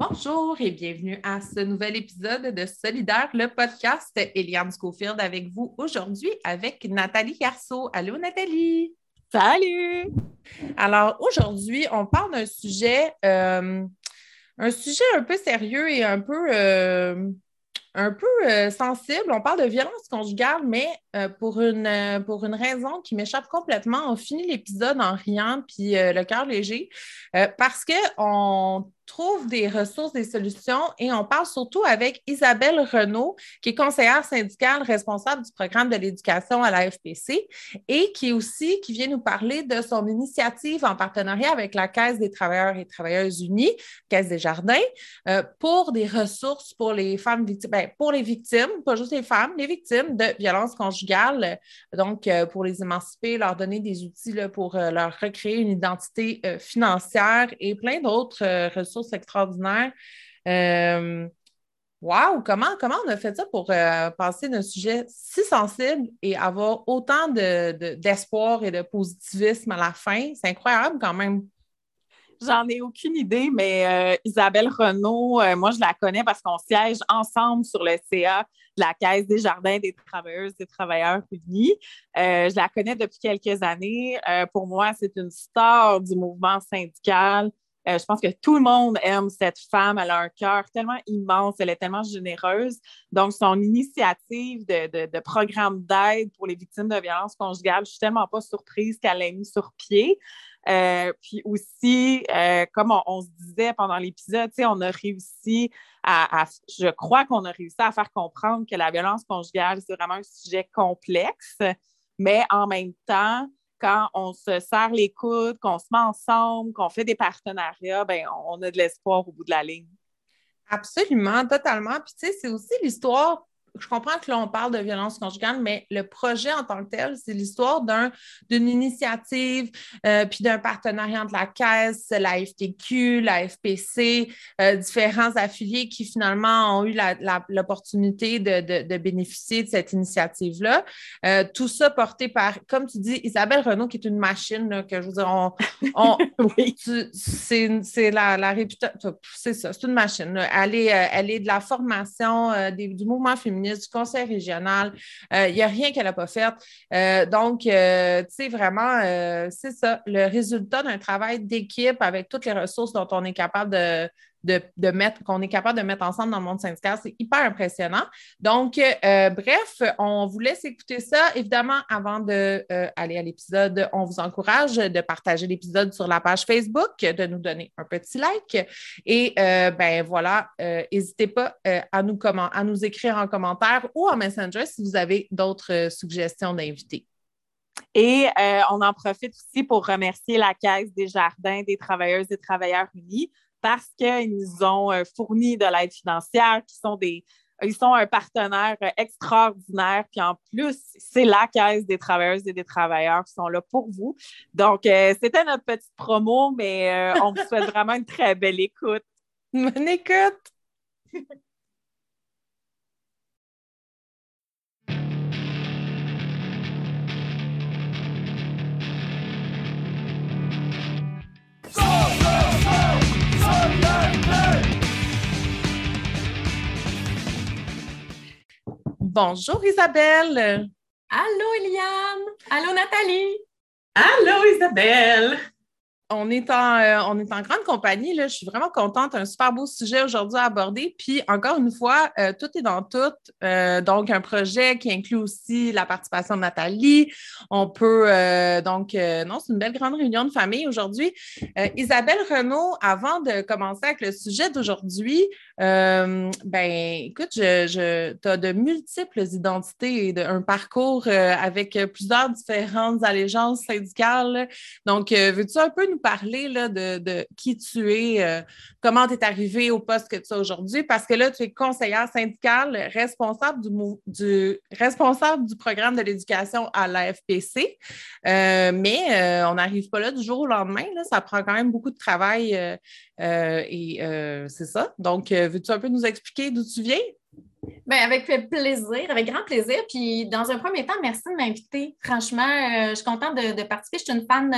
Bonjour et bienvenue à ce nouvel épisode de Solidaire, le podcast. Eliane Schofield avec vous aujourd'hui avec Nathalie Garceau. Allô Nathalie! Salut! Alors aujourd'hui, on parle d'un sujet, euh, un sujet un peu sérieux et un peu, euh, un peu euh, sensible. On parle de violence conjugale, mais pour, une, pour une raison qui m'échappe complètement. On finit l'épisode en riant puis le cœur léger parce qu'on trouve des ressources, des solutions. Et on parle surtout avec Isabelle Renaud, qui est conseillère syndicale responsable du programme de l'éducation à la FPC et qui aussi qui vient nous parler de son initiative en partenariat avec la Caisse des travailleurs et travailleuses unis, Caisse des jardins, euh, pour des ressources pour les femmes victimes, ben, pour les victimes, pas juste les femmes, les victimes de violences conjugales, donc euh, pour les émanciper, leur donner des outils pour euh, leur recréer une identité financière et plein d'autres ressources extraordinaire. Euh, wow, comment, comment on a fait ça pour euh, passer d'un sujet si sensible et avoir autant d'espoir et de positivisme à la fin? C'est incroyable quand même. J'en ai aucune idée, mais euh, Isabelle Renault, moi, je la connais parce qu'on siège ensemble sur le CA de la Caisse des Jardins des Travailleuses et Travailleurs Unis. je la connais depuis quelques années. pour moi, c'est une star du mouvement syndical. Euh, je pense que tout le monde aime cette femme. Elle a un cœur tellement immense, elle est tellement généreuse. Donc, son initiative de, programme d'aide pour les victimes de violences conjugales, je suis tellement pas surprise qu'elle ait mis sur pied. Euh, puis aussi, euh, comme on, se disait pendant l'épisode, on a réussi à, je crois qu'on a réussi à faire comprendre que la violence conjugale, c'est vraiment un sujet complexe, mais en même temps, quand on se serre les coudes, qu'on se met ensemble, qu'on fait des partenariats, ben, on a de l'espoir au bout de la ligne. Absolument, totalement. Puis, tu sais, c'est aussi l'histoire je comprends que là, on parle de violence conjugale, mais le projet en tant que tel, c'est l'histoire d'une initiative, euh, puis d'un partenariat entre la Caisse, la FTQ, la FPC, euh, différents affiliés qui finalement ont eu l'opportunité de, bénéficier de cette initiative-là. Euh, tout ça porté par, comme tu dis, Isabelle Renault, qui est une machine, que je veux dire, on, c'est la, réputation, c'est ça, c'est une machine. Elle, est, elle est de la formation du mouvement féminin du Conseil régional. Il euh, n'y a rien qu'elle n'a pas fait. Euh, donc, euh, tu sais, vraiment, c'est ça, le résultat d'un travail d'équipe avec toutes les ressources dont on est capable de, de, mettre, qu'on est capable de mettre ensemble dans le monde syndical. C'est hyper impressionnant. Donc, euh, bref, on vous laisse écouter ça. Évidemment, avant d'aller euh, à l'épisode, on vous encourage de partager l'épisode sur la page Facebook, de nous donner un petit like. Et euh, ben voilà, n'hésitez pas à, nous à nous écrire en commentaire ou en Messenger si vous avez d'autres suggestions d'invités. Et on en profite aussi pour remercier la Caisse des Jardins des Travailleuses et Travailleurs Unis parce qu'ils nous ont euh, fourni de l'aide financière, qui sont des, ils sont un partenaire euh, extraordinaire. Puis en plus, c'est la Caisse des travailleuses et des travailleurs qui sont là pour vous. Donc, euh, c'était notre petite promo, mais on vous souhaite vraiment une très belle écoute. Bonne écoute! Bonjour Isabelle. Allô Eliane. Allô Nathalie. Allô Isabelle on est, en, euh, on est en grande compagnie. Là. Je suis vraiment contente. Un super beau sujet aujourd'hui à aborder. Puis, encore une fois, euh, tout est dans tout. Euh, donc, un projet qui inclut aussi la participation de Nathalie. On peut, donc, non, c'est une belle grande réunion de famille aujourd'hui. Isabelle Renaud, avant de commencer avec le sujet d'aujourd'hui, ben, écoute, je, tu as de multiples identités et un parcours avec plusieurs différentes allégeances syndicales. Donc, veux-tu un peu nous parler là, de, qui tu es, euh, comment tu es arrivé au poste que tu as aujourd'hui, parce que là, tu es conseillère syndicale, responsable du, responsable du programme de l'éducation à l'AFPC. Euh, mais euh, on n'arrive pas là du jour au lendemain. Ça prend quand même beaucoup de travail et c'est ça. Donc, veux-tu un peu nous expliquer d'où tu viens? Bien, avec plaisir, avec grand plaisir. Puis, dans un premier temps, merci de m'inviter. Franchement, je suis contente de, de, participer. Je suis une fan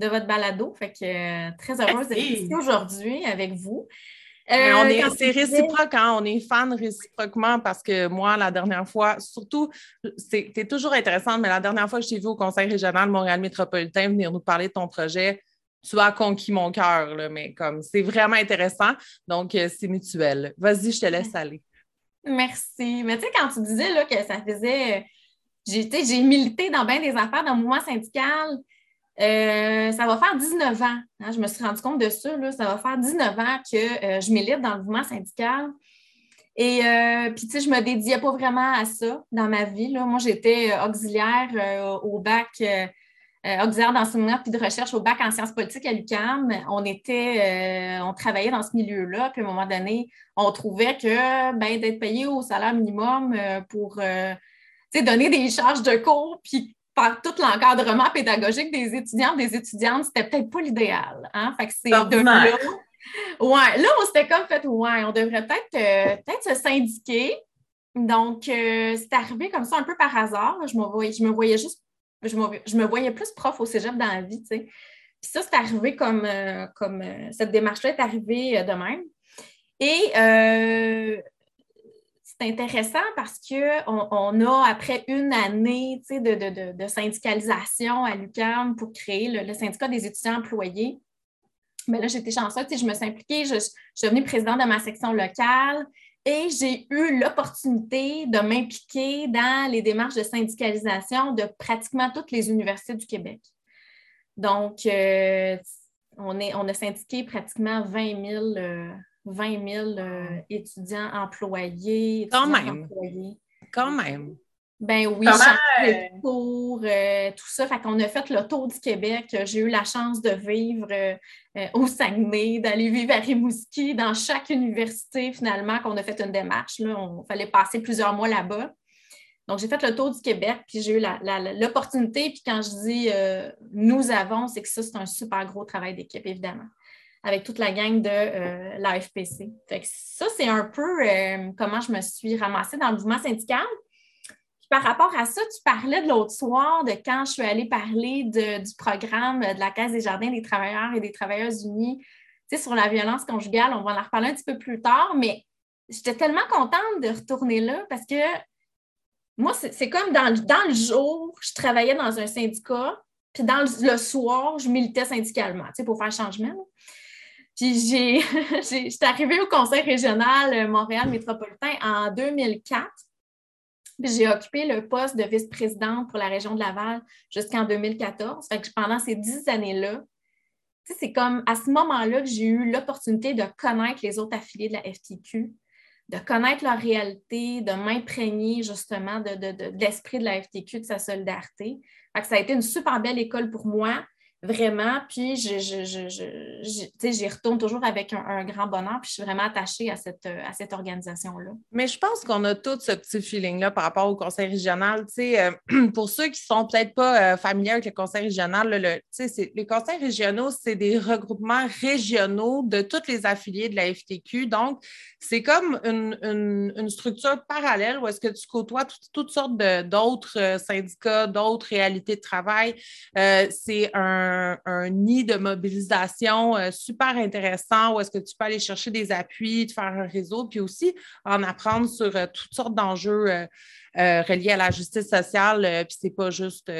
de votre balado. Fait que euh, très heureuse d'être ici aujourd'hui avec vous. Euh, c'est réciproque, hein? on est fan réciproquement parce que moi, la dernière fois, surtout, c'était toujours intéressant, mais la dernière fois que je t'ai vu au Conseil régional Montréal métropolitain venir nous parler de ton projet, tu as conquis mon cœur, mais comme c'est vraiment intéressant, donc euh, c'est mutuel. Vas-y, je te laisse aller. Merci. Mais tu sais, quand tu disais là, que ça faisait. J'ai milité dans bien des affaires dans le mouvement syndical. Euh, ça va faire 19 ans. Hein, je me suis rendu compte de ça. ça va faire 19 ans que euh, je milite dans le mouvement syndical. Et euh, puis, tu sais, je ne me dédiais pas vraiment à ça dans ma vie. Moi, j'étais auxiliaire au bac, auxiliaire d'enseignement puis de recherche au bac en sciences politiques à l'UQAM. On était, on travaillait dans ce milieu-là. Puis, à un moment donné, on trouvait que ben, d'être payé au salaire minimum pour donner des charges de cours puis par tout l'encadrement pédagogique des étudiants, des étudiantes, c'était peut-être pas l'idéal. Hein? Fait que c'est de là. Ouais, là, on s'était comme fait, ouais, on devrait peut-être euh, peut se syndiquer. Donc, euh, c'est arrivé comme ça un peu par hasard. Je me voyais, je me voyais juste, je me, voyais plus prof au cégep dans la vie, tu sais. Puis ça, c'est arrivé comme, euh, comme cette démarche-là est arrivée de même. Et c'est intéressant parce qu'on on a, après une année de, syndicalisation à l'UQAM pour créer le, syndicat des étudiants employés, mais là, j'étais chanceuse, je me suis impliquée, je, suis devenue présidente de ma section locale et j'ai eu l'opportunité de m'impliquer dans les démarches de syndicalisation de pratiquement toutes les universités du Québec. Donc, euh, on, est, on a syndiqué pratiquement 20 000 20 000 euh, étudiants employés. Quand même. Quand même. Ben oui, cours, euh, tout ça. Fait qu'on a fait le tour du Québec. J'ai eu la chance de vivre euh, au Saguenay, d'aller vivre à Rimouski, dans chaque université, finalement, qu'on a fait une démarche. Là. On fallait passer plusieurs mois là-bas. Donc, j'ai fait le tour du Québec, puis j'ai eu l'opportunité. Puis quand je dis nous avons, c'est que ça, c'est un super gros travail d'équipe, évidemment avec toute la gang de euh, l'AFPC. ça, c'est un peu euh, comment je me suis ramassée dans le mouvement syndical. Par rapport à ça, tu parlais de l'autre soir de quand je suis allée parler du programme de la Caisse des jardins des travailleurs et des travailleuses unis sur la violence conjugale. On va en reparler un petit peu plus tard, mais j'étais tellement contente de retourner là parce que moi, c'est comme dans, le jour, je travaillais dans un syndicat, puis dans le, soir, je militais syndicalement, pour faire changement. Puis j'étais arrivée au conseil régional euh, Montréal métropolitain en 2004. J'ai occupé le poste de vice-présidente pour la région de Laval jusqu'en 2014. Fait que pendant ces dix années-là, c'est comme à ce moment-là que j'ai eu l'opportunité de connaître les autres affiliés de la FTQ, de connaître leur réalité, de m'imprégner justement de, l'esprit de la FTQ, de sa solidarité. Ça a été une super belle école pour moi. Vraiment, puis je, je, je, j'y retourne toujours avec un, grand bonheur, puis je suis vraiment attachée à cette, à cette organisation-là. Mais je pense qu'on a tout ce petit feeling-là par rapport au conseil régional. Euh, pour ceux qui ne sont peut-être pas euh, familiers avec le conseil régional, le, les conseils régionaux, c'est des regroupements régionaux de tous les affiliés de la FTQ. Donc, c'est comme une, structure parallèle où est-ce que tu côtoies toutes sortes d'autres euh, syndicats, d'autres réalités de travail. c'est un un, nid de mobilisation euh, super intéressant où est-ce que tu peux aller chercher des appuis, de faire un réseau, puis aussi en apprendre sur euh, toutes sortes d'enjeux euh, reliés à la justice sociale. puis c'est pas juste,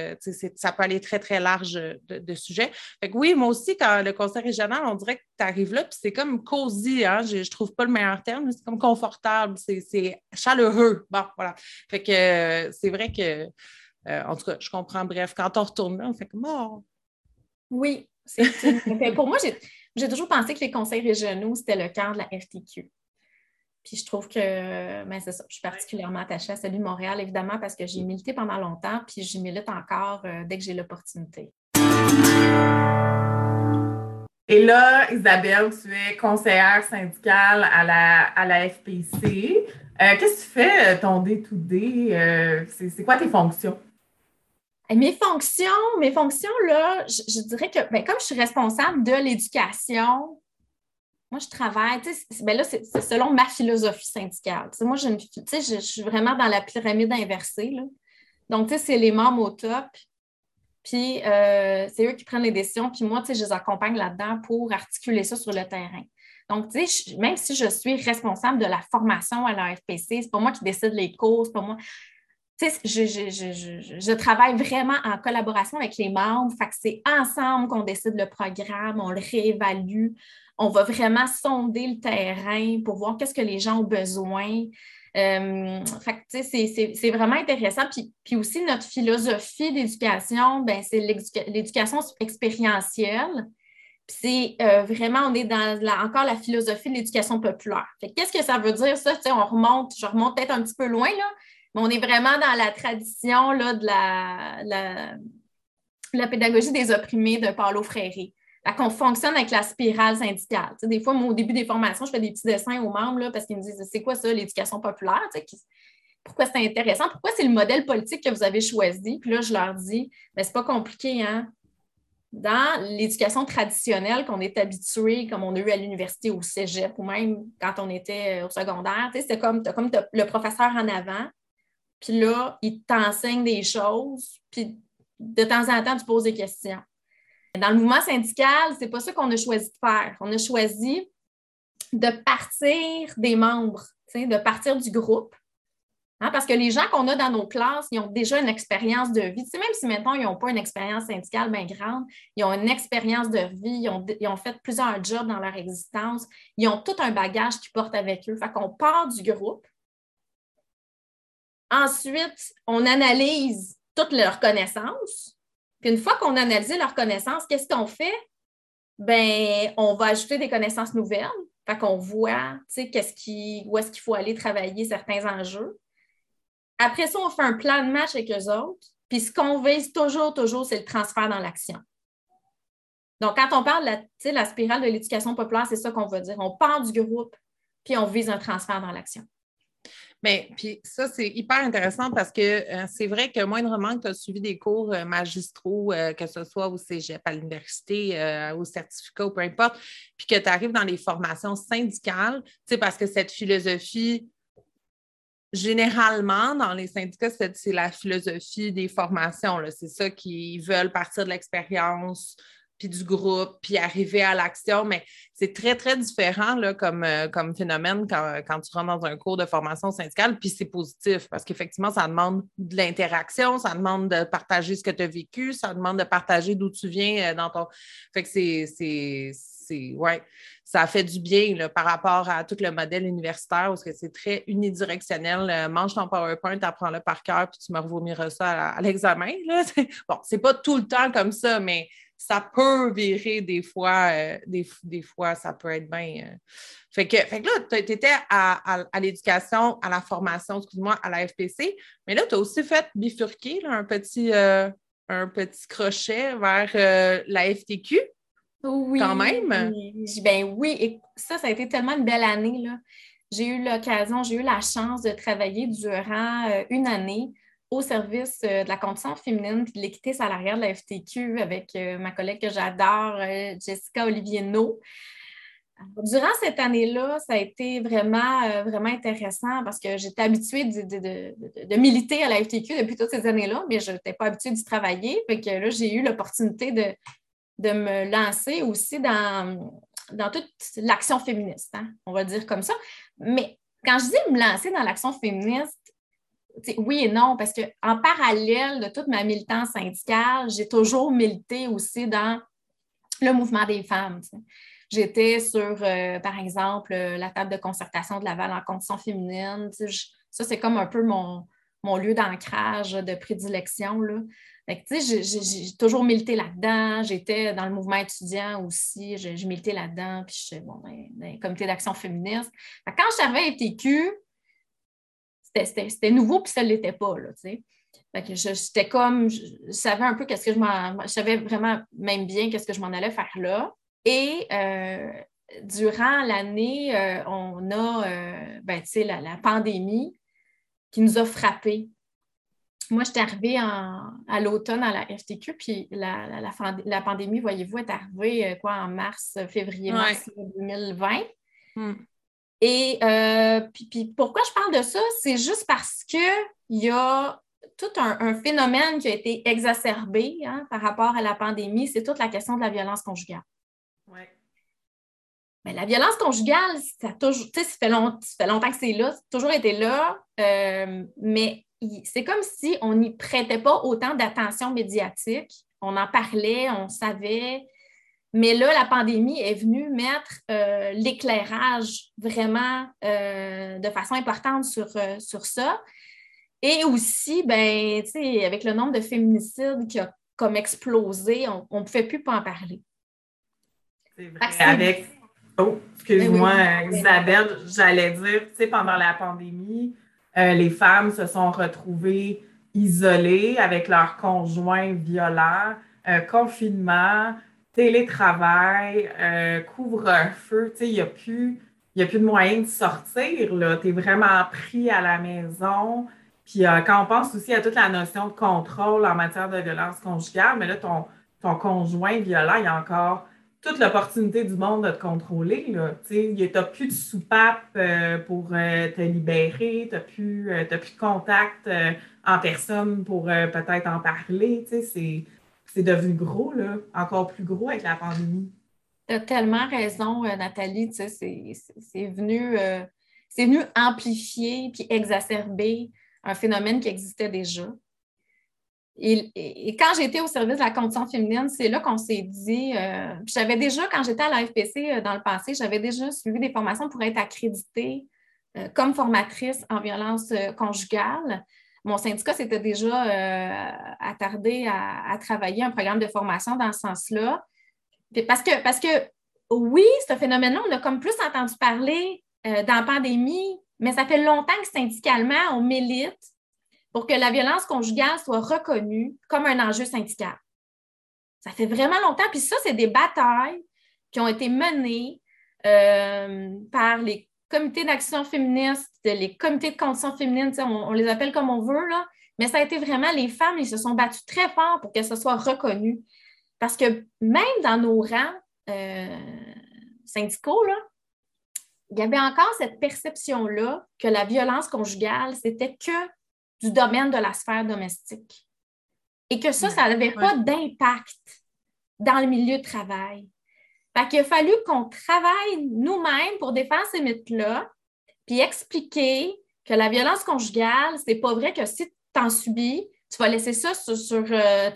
ça peut aller très, très large de, sujets. Fait que oui, moi aussi, quand le conseil régional, on dirait que tu arrives là, puis c'est comme cosy, hein? je, je trouve pas le meilleur terme, c'est comme confortable, c'est chaleureux. Bon, voilà. Fait que c'est vrai que. en tout cas, je comprends. Bref, quand on retourne là, on fait comme oh, oui. pour moi, j'ai toujours pensé que les conseils régionaux, c'était le cœur de la FTQ. Puis je trouve que, ben c'est ça, je suis particulièrement attachée à celui de Montréal, évidemment, parce que j'ai milité pendant longtemps, puis j'y milite encore euh, dès que j'ai l'opportunité. Et là, Isabelle, tu es conseillère syndicale à la, à la FPC. Euh, qu'est-ce que tu fais, euh, ton day-to-day? c'est quoi tes fonctions? Mes fonctions, mes fonctions, là, je, dirais que ben, comme je suis responsable de l'éducation, moi, je travaille, ben là, c'est selon ma philosophie syndicale. moi, je, suis vraiment dans la pyramide inversée. Là. Donc, c'est les membres au top, puis euh, c'est eux qui prennent les décisions, puis moi, je les accompagne là-dedans pour articuler ça sur le terrain. Donc, tu sais, même si je suis responsable de la formation à la FPC, c'est pas moi qui décide les cours, c'est pas moi. Je, travaille vraiment en collaboration avec les membres. Fait que c'est ensemble qu'on décide le programme, on le réévalue, on va vraiment sonder le terrain pour voir qu'est-ce que les gens ont besoin. Euh, c'est vraiment intéressant. Puis, puis, aussi, notre philosophie d'éducation, ben, c'est l'éducation expérientielle. C'est euh, vraiment, on est dans encore la philosophie de l'éducation populaire. Qu'est-ce que ça veut dire, ça? on remonte, je remonte peut-être un petit peu loin, là, mais on est vraiment dans la tradition là, de la, la, pédagogie des opprimés de Paulo Freire qu'on fonctionne avec la spirale syndicale. des fois, au début des formations, je fais des petits dessins aux membres là, parce qu'ils me disent c'est quoi ça, l'éducation populaire? pourquoi c'est intéressant? Pourquoi c'est le modèle politique que vous avez choisi? Puis là, je leur dis mais c'est pas compliqué, hein? Dans l'éducation traditionnelle qu'on est habitué, comme on a eu à l'université au cégep, ou même quand on était euh, au secondaire, c'est comme, comme le professeur en avant, puis là, il t'enseigne des choses, puis de temps en temps, tu poses des questions. Dans le mouvement syndical, c'est pas ça qu'on a choisi de faire. On a choisi de partir des membres, de partir du groupe. Hein, parce que les gens qu'on a dans nos classes, ils ont déjà une expérience de vie. même si maintenant ils n'ont pas une expérience syndicale bien grande, ils ont une expérience de vie, ils ont, fait plusieurs jobs dans leur existence, ils ont tout un bagage qu'ils portent avec eux. Fait qu'on part du groupe. Ensuite, on analyse toutes leurs connaissances puis une fois qu'on a analysé leurs connaissances, qu'est-ce qu'on fait? Ben, on va ajouter des connaissances nouvelles. Fait qu'on voit, qu'est-ce qui, où est-ce qu'il faut aller travailler certains enjeux. Après ça, on fait un plan de match avec eux autres. Puis ce qu'on vise toujours, toujours, c'est le transfert dans l'action. Donc, quand on parle de la, la spirale de l'éducation populaire, c'est ça qu'on veut dire. On part du groupe, puis on vise un transfert dans l'action. Mais puis ça, c'est hyper intéressant parce que euh, c'est vrai que moindrement que tu as suivi des cours euh, magistraux, euh, que ce soit au cégep, à l'université, au certificat ou peu importe, puis que tu arrives dans les formations syndicales, tu sais, parce que cette philosophie, généralement, dans les syndicats, c'est la philosophie des formations. C'est ça qu'ils veulent partir de l'expérience, puis du groupe, puis arriver à l'action, mais c'est très, très différent là, comme, euh, comme phénomène quand, tu rentres dans un cours de formation syndicale, puis c'est positif parce qu'effectivement, ça demande de l'interaction, ça demande de partager ce que tu as vécu, ça demande de partager d'où tu viens euh, dans ton. Fait que c'est. Ouais, ça fait du bien là, par rapport à tout le modèle universitaire parce que c'est très unidirectionnel. Euh, mange ton PowerPoint, apprends-le par cœur, puis tu me revomiras ça à, à l'examen. Bon, c'est pas tout le temps comme ça, mais ça peut virer des fois, euh, des, fois, ça peut être bien. Euh. Fait, que, fait que là, tu étais à, l'éducation, à la formation, excuse-moi, à la FPC, mais là, tu as aussi fait bifurquer un, petit, euh, un petit crochet vers la FTQ. Oui. Quand même. Ben oui, et ça, ça a été tellement une belle année. J'ai eu l'occasion, j'ai eu la chance de travailler durant une année au service euh, de la condition féminine et de l'équité salariale de la FTQ avec euh, ma collègue que j'adore, euh, Jessica Olivier No. Durant cette année-là, ça a été vraiment, vraiment intéressant parce que j'étais habituée de, militer à la FTQ depuis toutes ces années-là, mais je n'étais pas habituée d'y travailler. Fait là, j'ai eu l'opportunité de, me lancer aussi dans, dans toute l'action féministe, hein, on va dire comme ça. Mais quand je dis me lancer dans l'action féministe, oui et non, parce qu'en parallèle de toute ma militance syndicale, j'ai toujours milité aussi dans le mouvement des femmes. J'étais sur, euh, par exemple, la table de concertation de Laval en conditions féminines. ça, c'est comme un peu mon, lieu d'ancrage, de prédilection. J'ai toujours milité là-dedans. J'étais dans le mouvement étudiant aussi. J'ai milité là-dedans. Puis, je bon, dans, dans comité d'action féministe. Quand je suis à FTQ, c'était nouveau, puis ça ne l'était pas, là, tu sais. j'étais comme, je, savais un peu qu'est-ce que je m'en, je savais vraiment même bien qu'est-ce que je m'en allais faire là. Et euh, durant l'année, euh, on a, euh, ben, tu sais, la, pandémie qui nous a frappés. Moi, j'étais arrivée à l'automne à la FTQ, puis la, la pandémie, voyez-vous, est arrivée quoi, en mars, février, mars 2020. Et euh, puis, pourquoi je parle de ça? C'est juste parce qu'il y a tout un, phénomène qui a été exacerbé hein, par rapport à la pandémie, c'est toute la question de la violence conjugale. Mais la violence conjugale, ça, toujours, ça, fait, long, ça fait longtemps que c'est là, ça a toujours été là, euh, mais c'est comme si on n'y prêtait pas autant d'attention médiatique. On en parlait, on savait. Mais là, la pandémie est venue mettre euh, l'éclairage vraiment euh, de façon importante sur, sur ça. Et aussi, ben, avec le nombre de féminicides qui a comme explosé, on ne pouvait plus pas en parler. C'est vrai. Avec, oh, excuse-moi, eh Isabelle, j'allais dire, tu sais, pendant la pandémie, euh, les femmes se sont retrouvées isolées avec leurs conjoints violents, euh, confinement, télétravail, euh, couvre-feu, il n'y a plus. A plus de moyens de sortir. Tu es vraiment pris à la maison. Puis euh, quand on pense aussi à toute la notion de contrôle en matière de violence conjugale, mais là, ton, ton conjoint violent, il y a encore toute l'opportunité du monde de te contrôler. Tu n'as plus de soupape euh, pour euh, te libérer, tu n'as plus, plus, de contact en personne pour peut-être en parler. C'est devenu gros, là, encore plus gros avec la pandémie. Tu as tellement raison, Nathalie. C'est venu, venu amplifier puis exacerber un phénomène qui existait déjà. Et, quand j'étais au service de la condition féminine, c'est là qu'on s'est dit, euh, j'avais déjà, quand j'étais à l'AFPC euh, dans le passé, j'avais déjà suivi des formations pour être accréditée euh, comme formatrice en violence conjugale. Mon syndicat s'était déjà attardé à, travailler un programme de formation dans ce sens-là. Parce que, parce que oui, ce phénomène-là, on a comme plus entendu parler dans la pandémie, mais ça fait longtemps que syndicalement, on milite pour que la violence conjugale soit reconnue comme un enjeu syndical. Ça fait vraiment longtemps. Puis ça, c'est des batailles qui ont été menées euh, par les comités d'action féministe, les comités de conditions féminines, on, les appelle comme on veut, là, mais ça a été vraiment les femmes, ils se sont battues très fort pour que ce soit reconnu. Parce que même dans nos rangs euh, syndicaux, là, il y avait encore cette perception-là que la violence conjugale, c'était que du domaine de la sphère domestique. Et que ça, ça n'avait pas d'impact dans le milieu de travail. Fait qu'il a fallu qu'on travaille nous-mêmes pour défendre ces mythes-là, puis expliquer que la violence conjugale, c'est pas vrai que si tu en subis, tu vas laisser ça sur, euh,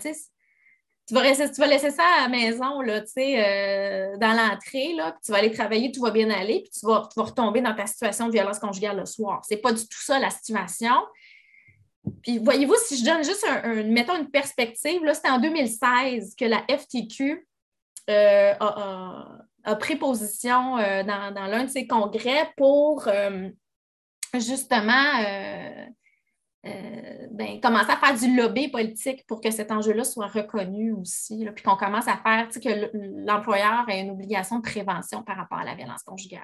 tu laisser ça à la maison, là, euh, dans l'entrée, là, puis tu vas aller travailler, tout va bien aller, puis tu vas, retomber dans ta situation de violence conjugale le soir. C'est pas du tout ça la situation. Puis voyez-vous, si je donne juste un, mettons une perspective, là, c'était en 2016 que la FTQ euh, a, pris position euh, dans, l'un de ses congrès pour justement euh, ben, commencer à faire du lobby politique pour que cet enjeu-là soit reconnu aussi, puis qu'on commence à faire que l'employeur ait une obligation de prévention par rapport à la violence conjugale.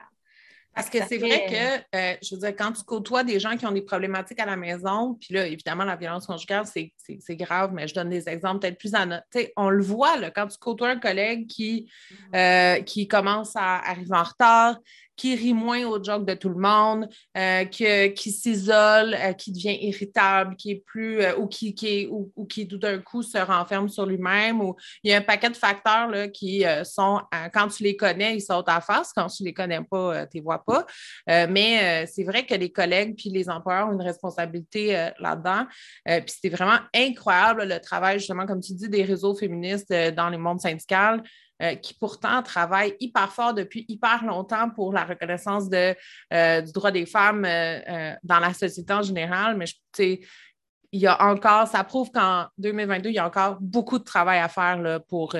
Parce que c'est vrai que, euh, je veux dire, quand tu côtoies des gens qui ont des problématiques à la maison, puis là, évidemment, la violence conjugale, c'est grave, mais je donne des exemples peut-être plus en. On le voit, là, quand tu côtoies un collègue qui, mm-hmm. euh, qui commence à arriver en retard, qui rit moins au joke de tout le monde, euh, qui s'isole, euh, qui devient irritable, qui est plus euh, ou qui, qui ou, qui tout d'un coup se renferme sur lui-même. Il y a un paquet de facteurs là, qui sont quand tu les connais, ils sautent à face. Quand tu les connais pas, tu les vois pas. mais c'est vrai que les collègues puis les employeurs ont une responsabilité là-dedans. puis c'était vraiment incroyable le travail, justement, comme tu dis, des réseaux féministes dans les mondes syndicaux. Euh, qui pourtant travaillent hyper fort depuis hyper longtemps pour la reconnaissance euh, du droit des femmes euh, dans la société en général. Mais il y a encore, ça prouve qu'en 2022, il y a encore beaucoup de travail à faire là, pour,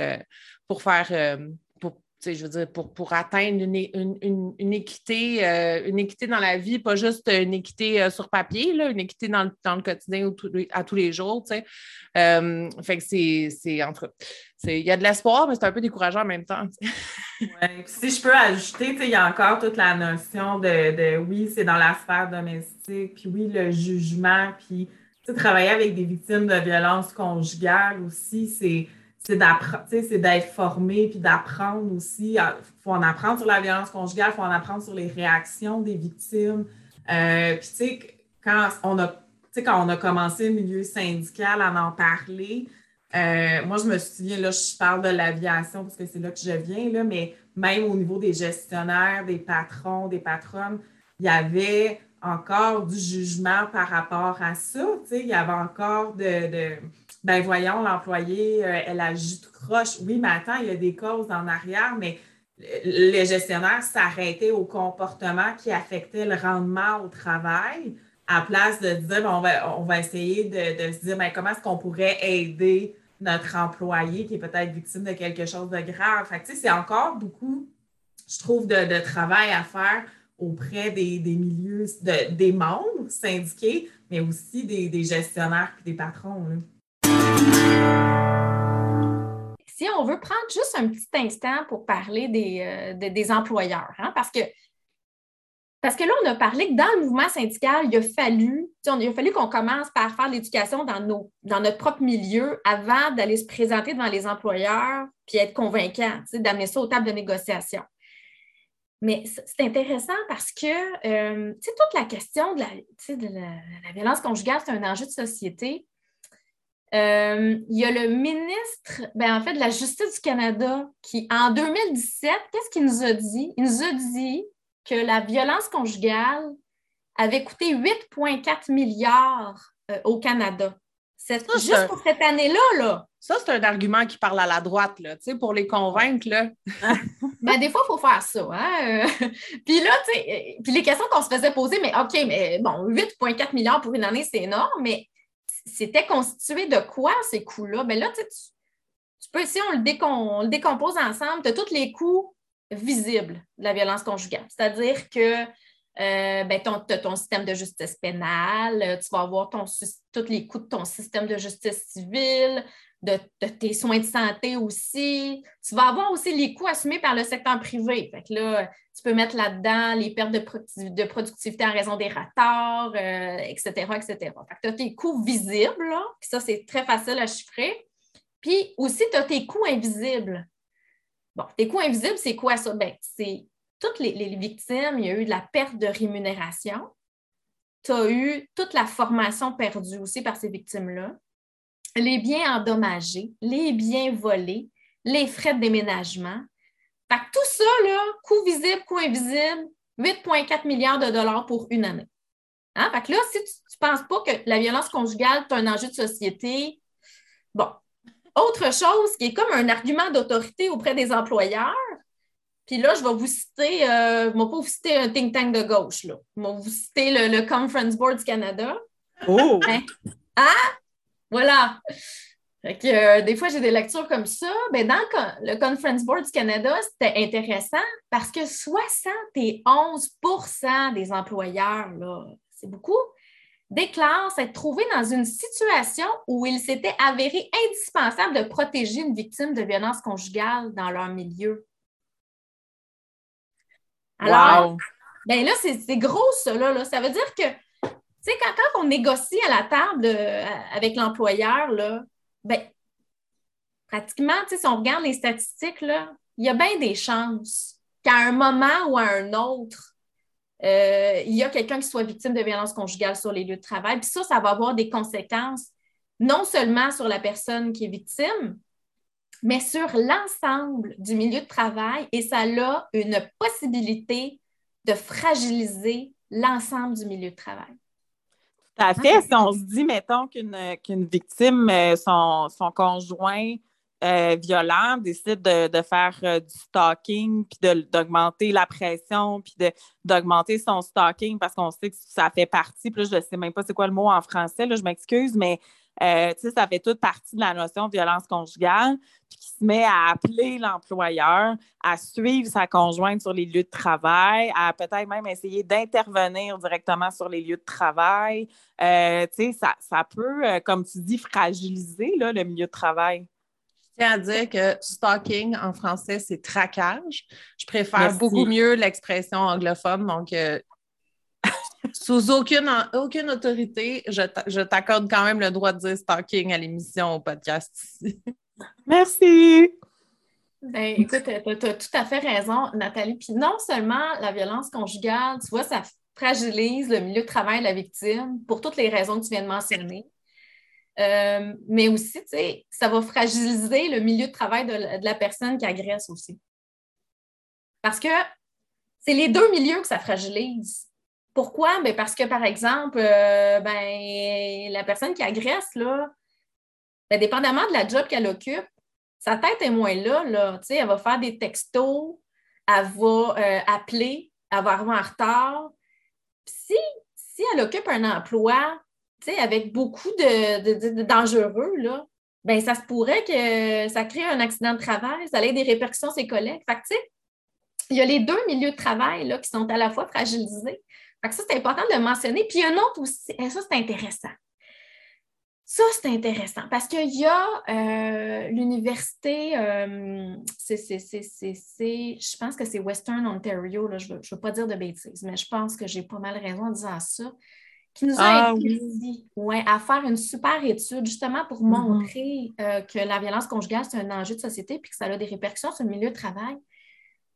pour faire je veux dire, pour, pour atteindre une, une, une, équité, euh, une équité dans la vie, pas juste une équité euh, sur papier, là, une équité dans le, dans le quotidien ou à tous les jours. Euh, fait que c'est, entre. Il y a de l'espoir, mais c'est un peu décourageant en même temps. Si je peux ajouter, il y a encore toute la notion de, de oui, c'est dans la sphère domestique, puis oui, le jugement, puis travailler avec des victimes de violences conjugales aussi, c'est c'est d'apprendre, c'est d'être formé puis d'apprendre aussi. Il faut en apprendre sur la violence conjugale, il faut en apprendre sur les réactions des victimes. Euh, puis, tu sais, quand on a, quand on a commencé le milieu syndical à en parler, euh, moi, je me souviens, là, je parle de l'aviation parce que c'est là que je viens, là, mais même au niveau des gestionnaires, des patrons, des patronnes, il y avait encore du jugement par rapport à ça. Il y avait encore de, ben voyons, l'employé, euh, elle agit tout croche. Oui, mais attends, il y a des causes en arrière, mais les gestionnaires s'arrêtaient au comportement qui affectait le rendement au travail à place de dire, ben, on, va, on va essayer de, se dire, ben, comment est-ce qu'on pourrait aider notre employé qui est peut-être victime de quelque chose de grave? Fait c'est encore beaucoup, je trouve, de, travail à faire auprès des, milieux, des membres syndiqués, mais aussi des, gestionnaires et des patrons. On veut prendre juste un petit instant pour parler des, euh, employeurs, hein, parce que parce que là, on a parlé que dans le mouvement syndical, il a fallu, il a fallu qu'on commence par faire l'éducation dans, dans notre propre milieu avant d'aller se présenter devant les employeurs puis être convaincant, d'amener ça aux tables de négociation. Mais c'est intéressant parce que euh, toute la question de la, violence conjugale, c'est un enjeu de société. Euh, il y a le ministre ben, en fait, de la Justice du Canada qui, en 2017, qu'est-ce qu'il nous a dit? Il nous a dit que la violence conjugale avait coûté 8,4 milliards euh, au Canada. C'est juste pour cette année-là, là. Ça, c'est un argument qui parle à la droite, là, pour les convaincre. Là. ben, des fois, il faut faire ça. Hein? puis là, tu sais, euh, puis les questions qu'on se faisait poser, mais OK, mais bon, 8,4 milliards pour une année, c'est énorme, mais c'était constitué de quoi ces coûts-là? Ben là, tu, tu peux, si on le, décompose ensemble, tu as tous les coûts visible de la violence conjugale. C'est-à-dire que euh, ben, ton, système de justice pénale, tu vas avoir tous les coûts de ton système de justice civile, de, tes soins de santé aussi. Tu vas avoir aussi les coûts assumés par le secteur privé. Fait que là, tu peux mettre là-dedans les pertes de, productivité en raison des retards, etc., etc. Tu as tes coûts visibles, là, ça, c'est très facile à chiffrer. Puis aussi, tu as tes coûts invisibles. Bon, tes coûts invisibles, c'est quoi ça? Ben, c'est toutes les, victimes, il y a eu de la perte de rémunération. Tu as eu toute la formation perdue aussi par ces victimes-là, les biens endommagés, les biens volés, les frais de déménagement. Fait que tout ça, là, coût visible, coût invisible, 8,4 milliards de dollars pour une année. Hein? Fait que là, si tu ne penses pas que la violence conjugale est un enjeu de société, bon, autre chose qui est comme un argument d'autorité auprès des employeurs, puis là, je vais vous citer, euh, je vais pas vous citer un think tank de gauche, là. Je vais vous citer le, Conference Board du Canada. Oh! Hein? Ah! Voilà. Euh, des fois, j'ai des lectures comme ça. Mais ben, dans le Conference Board du Canada, c'était intéressant parce que 71% des employeurs, là, c'est beaucoup, déclare s'être trouvé dans une situation où il s'était avéré indispensable de protéger une victime de violence conjugale dans leur milieu. Alors, ben là, c'est gros, ça. Là, Ça veut dire que, tu sais, quand, on négocie à la table avec l'employeur, ben, pratiquement, si on regarde les statistiques, il y a bien des chances qu'à un moment ou à un autre, euh, il y a quelqu'un qui soit victime de violence conjugale sur les lieux de travail. Puis ça, ça va avoir des conséquences non seulement sur la personne qui est victime, mais sur l'ensemble du milieu de travail et ça a une possibilité de fragiliser l'ensemble du milieu de travail. Tout à fait. Si on se dit, mettons, qu'une victime, euh, son, son conjoint euh, violent décide de, faire euh, du stalking, puis d'augmenter la pression, puis d'augmenter son stalking parce qu'on sait que ça fait partie, puis je ne sais même pas c'est quoi le mot en français, là, je m'excuse, mais euh, ça fait toute partie de la notion de violence conjugale, puis qui se met à appeler l'employeur à suivre sa conjointe sur les lieux de travail, à peut-être même essayer d'intervenir directement sur les lieux de travail. ça, ça peut, comme tu dis, fragiliser là, le milieu de travail à dire que stalking en français, c'est traquage. Je préfère beaucoup mieux l'expression anglophone. Donc, euh, sous aucune, aucune autorité, je t'accorde quand même le droit de dire stalking à l'émission au podcast ici. Merci. Ben, écoute, tu as, tout à fait raison, Nathalie. Puis non seulement la violence conjugale, tu vois, ça fragilise le milieu de travail de la victime pour toutes les raisons que tu viens de mentionner. Euh, mais aussi, tu sais, ça va fragiliser le milieu de travail de la, personne qui agresse aussi. Parce que c'est les deux milieux que ça fragilise. Pourquoi? Ben parce que, par exemple, euh, ben, la personne qui agresse, là, ben, dépendamment de la job qu'elle occupe, sa tête est moins là. là. Elle va faire des textos, elle va euh, appeler, elle va arriver en retard. Si, si elle occupe un emploi avec beaucoup de, dangereux, là, ben, ça se pourrait que ça crée un accident de travail, ça ait des répercussions sur ses collègues. Il y a les deux milieux de travail là, qui sont à la fois fragilisés. Ça, c'est important de le mentionner. Puis il y a un autre aussi, et ça, c'est intéressant. Ça, c'est intéressant parce qu'il y a euh, l'université, euh, je pense que c'est Western Ontario, là, je ne veux, pas dire de bêtises, mais je pense que j'ai pas mal raison en disant ça, qui nous a ah, ouais, à faire une super étude justement pour mm-hmm. montrer euh, que la violence conjugale, c'est un enjeu de société puis que ça a des répercussions sur le milieu de travail.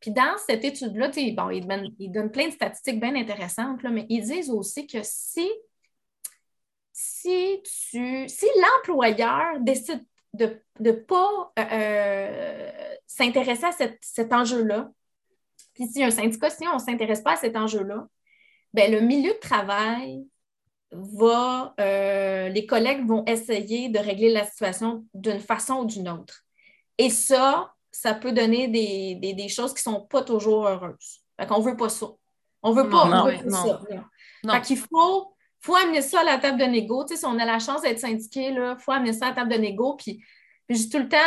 Puis dans cette étude-là, bon, ils, donnent, plein de statistiques bien intéressantes, mais ils disent aussi que si, si, si l'employeur décide de ne pas euh, euh, s'intéresser à cet enjeu-là, puis si un syndicat, si on ne s'intéresse pas à cet enjeu-là, ben, le milieu de travail va, euh, les collègues vont essayer de régler la situation d'une façon ou d'une autre. Et ça, ça peut donner des, choses qui ne sont pas toujours heureuses. Fait qu'on ne veut pas ça. On ne veut pas, ça. Fait qu'il faut, faut amener ça à la table de négo. si on a la chance d'être syndiqué, il faut amener ça à la table de négo. Puis, puis tout le temps,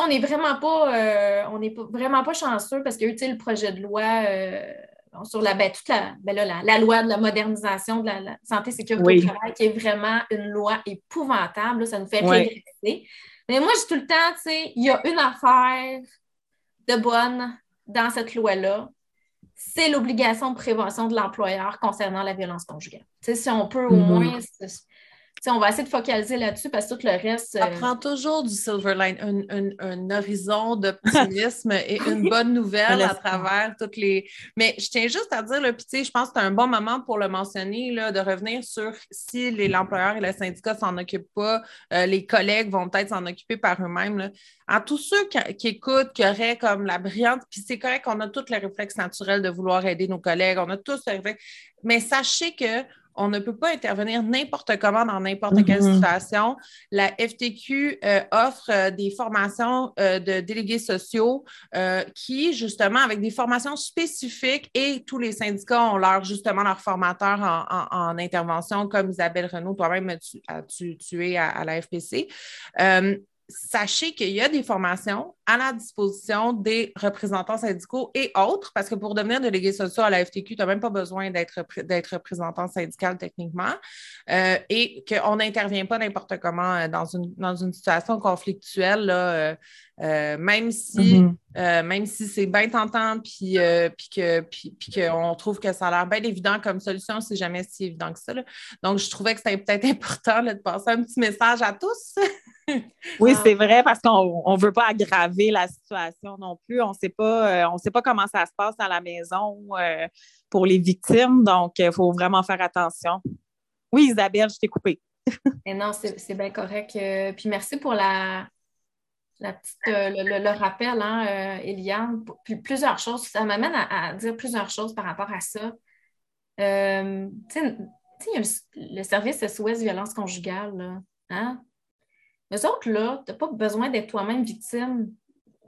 on n'est vraiment pas euh, on n'est vraiment pas chanceux parce qu'il y a eu le projet de loi euh, sur la, ben, toute la, ben la, loi de la modernisation de la, santé et sécurité au travail, qui est vraiment une loi épouvantable. ça nous fait régresser. Mais moi, j'ai tout le temps, tu sais, il y a une affaire de bonne dans cette loi-là, c'est l'obligation de prévention de l'employeur concernant la violence conjugale. Tu sais, si on peut au mm-hmm. moins on va essayer de focaliser là-dessus parce que tout le reste. Ça euh, prend toujours du silver line, un, un, horizon d'optimisme et une bonne nouvelle à travers toutes les. Mais je tiens juste à dire, là, puis je pense que c'est un bon moment pour le mentionner, là, de revenir sur si l'employeur et le syndicat s'en occupent pas, euh, les collègues vont peut-être s'en occuper par eux-mêmes. À tous ceux qui, écoutent, qui auraient comme la brillante, puis c'est correct qu'on a tous les réflexes naturels de vouloir aider nos collègues, on a tous les réflexes, mais sachez que on ne peut pas intervenir n'importe comment dans n'importe quelle mm-hmm. situation. La FTQ euh, offre euh, des formations euh, de délégués sociaux qui, justement, avec des formations spécifiques et tous les syndicats ont leur, justement, leur formateur en, intervention, comme Isabelle Renaud, toi-même, tu, tu, es à, la FPC sachez qu'il y a des formations à la disposition des représentants syndicaux et autres, parce que pour devenir délégué social à la FTQ, tu n'as même pas besoin d'être représentant syndical techniquement euh, et qu'on n'intervient pas n'importe comment euh, dans une, dans une situation conflictuelle, là, euh, même si, mm-hmm. même si c'est bien tentant puis, puis qu'on trouve que ça a l'air bien évident comme solution, c'est jamais si évident que ça. Donc, je trouvais que c'était peut-être important de passer un petit message à tous. Oui, c'est vrai parce qu'on ne veut pas aggraver la situation non plus. On sait pas, euh, sait pas comment ça se passe à la maison euh, pour les victimes, donc il faut vraiment faire attention. Oui, Isabelle, je t'ai coupé. non, c'est bien correct. Euh, puis merci pour la, le, rappel, hein, Eliane. Puis plusieurs choses. Ça m'amène à, dire plusieurs choses par rapport à ça. tu sais, le, service SOS violence conjugale, là, hein? Eux autres, là, tu n'as pas besoin d'être toi-même victime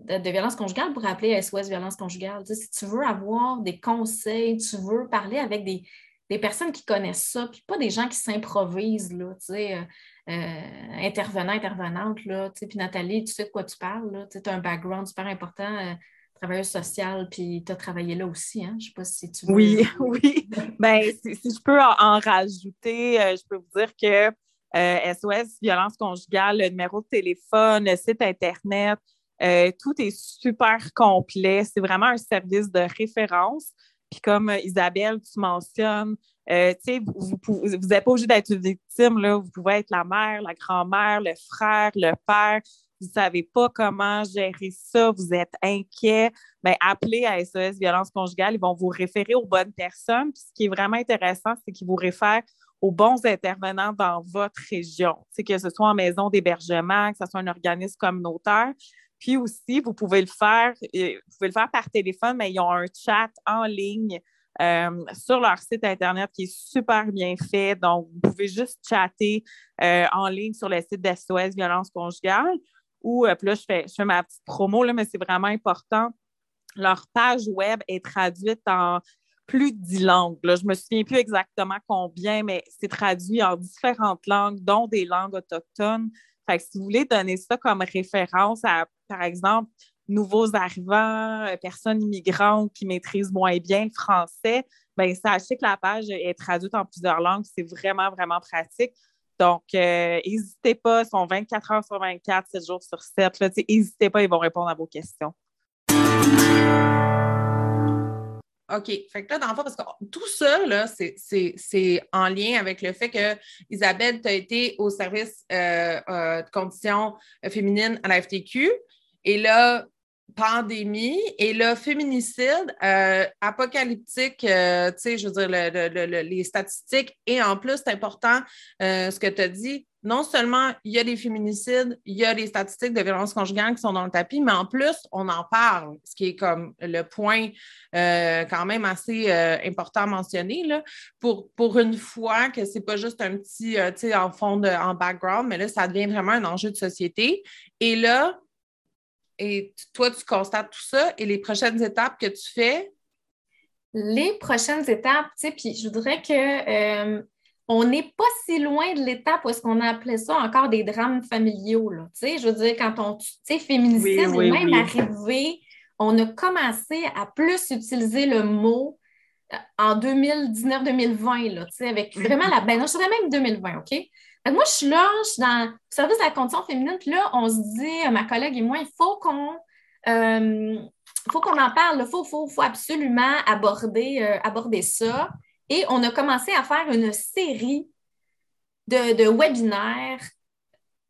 de, de, violence conjugale pour appeler SOS violence conjugale. si tu veux avoir des conseils, tu veux parler avec des, personnes qui connaissent ça, puis pas des gens qui s'improvisent, là, tu sais, euh, euh, intervenant, intervenante, là, tu sais, puis Nathalie, tu sais de quoi tu parles, tu as un background super important, euh, travailleuse sociale, puis tu as travaillé là aussi, hein? Je ne sais pas si tu veux... Oui, oui. ben, si, je peux en rajouter, je peux vous dire que SOS euh, violence conjugale, le numéro de téléphone, le site Internet, euh, tout est super complet. C'est vraiment un service de référence. Puis comme euh, Isabelle, tu mentionnes, vous n'êtes pas obligé d'être une victime, là. vous pouvez être la mère, la grand-mère, le frère, le père. Vous ne savez pas comment gérer ça, vous êtes inquiet. Bien, appelez à SOS Violence conjugale, ils vont vous référer aux bonnes personnes. Puis ce qui est vraiment intéressant, c'est qu'ils vous réfèrent aux bons intervenants dans votre région, c'est que ce soit en maison d'hébergement, que ce soit un organisme communautaire. Puis aussi, vous pouvez le faire, euh, vous pouvez le faire par téléphone, mais ils ont un chat en ligne euh, sur leur site Internet qui est super bien fait. Donc, vous pouvez juste chatter euh, en ligne sur le site d'SOS Violence conjugale. Ou, puis là, je fais, je fais ma petite promo, là, mais c'est vraiment important. Leur page web est traduite en plus de dix langues. Je ne me souviens plus exactement combien, mais c'est traduit en différentes langues, dont des langues autochtones. Fait si vous voulez donner ça comme référence à, par exemple, nouveaux arrivants, euh, personnes immigrantes qui maîtrisent moins bien le français, bien, sachez que la page est traduite en plusieurs langues. C'est vraiment, vraiment pratique. Donc, euh, n'hésitez pas, ils sont 24 heures sur 24, 7 jours sur 7. N'hésitez pas, ils vont répondre à vos questions. OK. Fait que là, dans le fond, parce que tout ça, là, c'est en lien avec le fait que Isabelle, tu as été au service euh, euh, de conditions féminines à la FTQ. Et là, pandémie et là, féminicide, euh, apocalyptique, tu sais, je veux dire, les statistiques. Et en plus, c'est important ce que tu as dit, non seulement il y a des féminicides, il y a des statistiques de violence conjugale qui sont dans le tapis, mais en plus, on en parle, ce qui est comme le point euh, quand même assez euh, important à mentionner, là, pour, pour une fois que ce n'est pas juste un petit, euh, tu sais, en fond, en background, mais là, ça devient vraiment un enjeu de société. Et là, et toi, tu constates tout ça et les prochaines étapes que tu fais? Les prochaines étapes, tu sais, puis je voudrais que on n'est pas si loin de l'étape où est-ce qu'on appelait ça encore des drames familiaux. Là. Je veux dire, quand on, tu sais, féminicide est même arrivé, on a commencé à plus utiliser le mot euh, en 2019-2020, avec vraiment la... Ben non, je dirais même 2020, OK? moi, je suis là, je suis dans le service de la condition féminine, puis là, on se dit, ma collègue et moi, il faut qu'on... Euh, faut qu'on en parle, il faut, faut, absolument aborder, euh, aborder ça. Et on a commencé à faire une série de, webinaires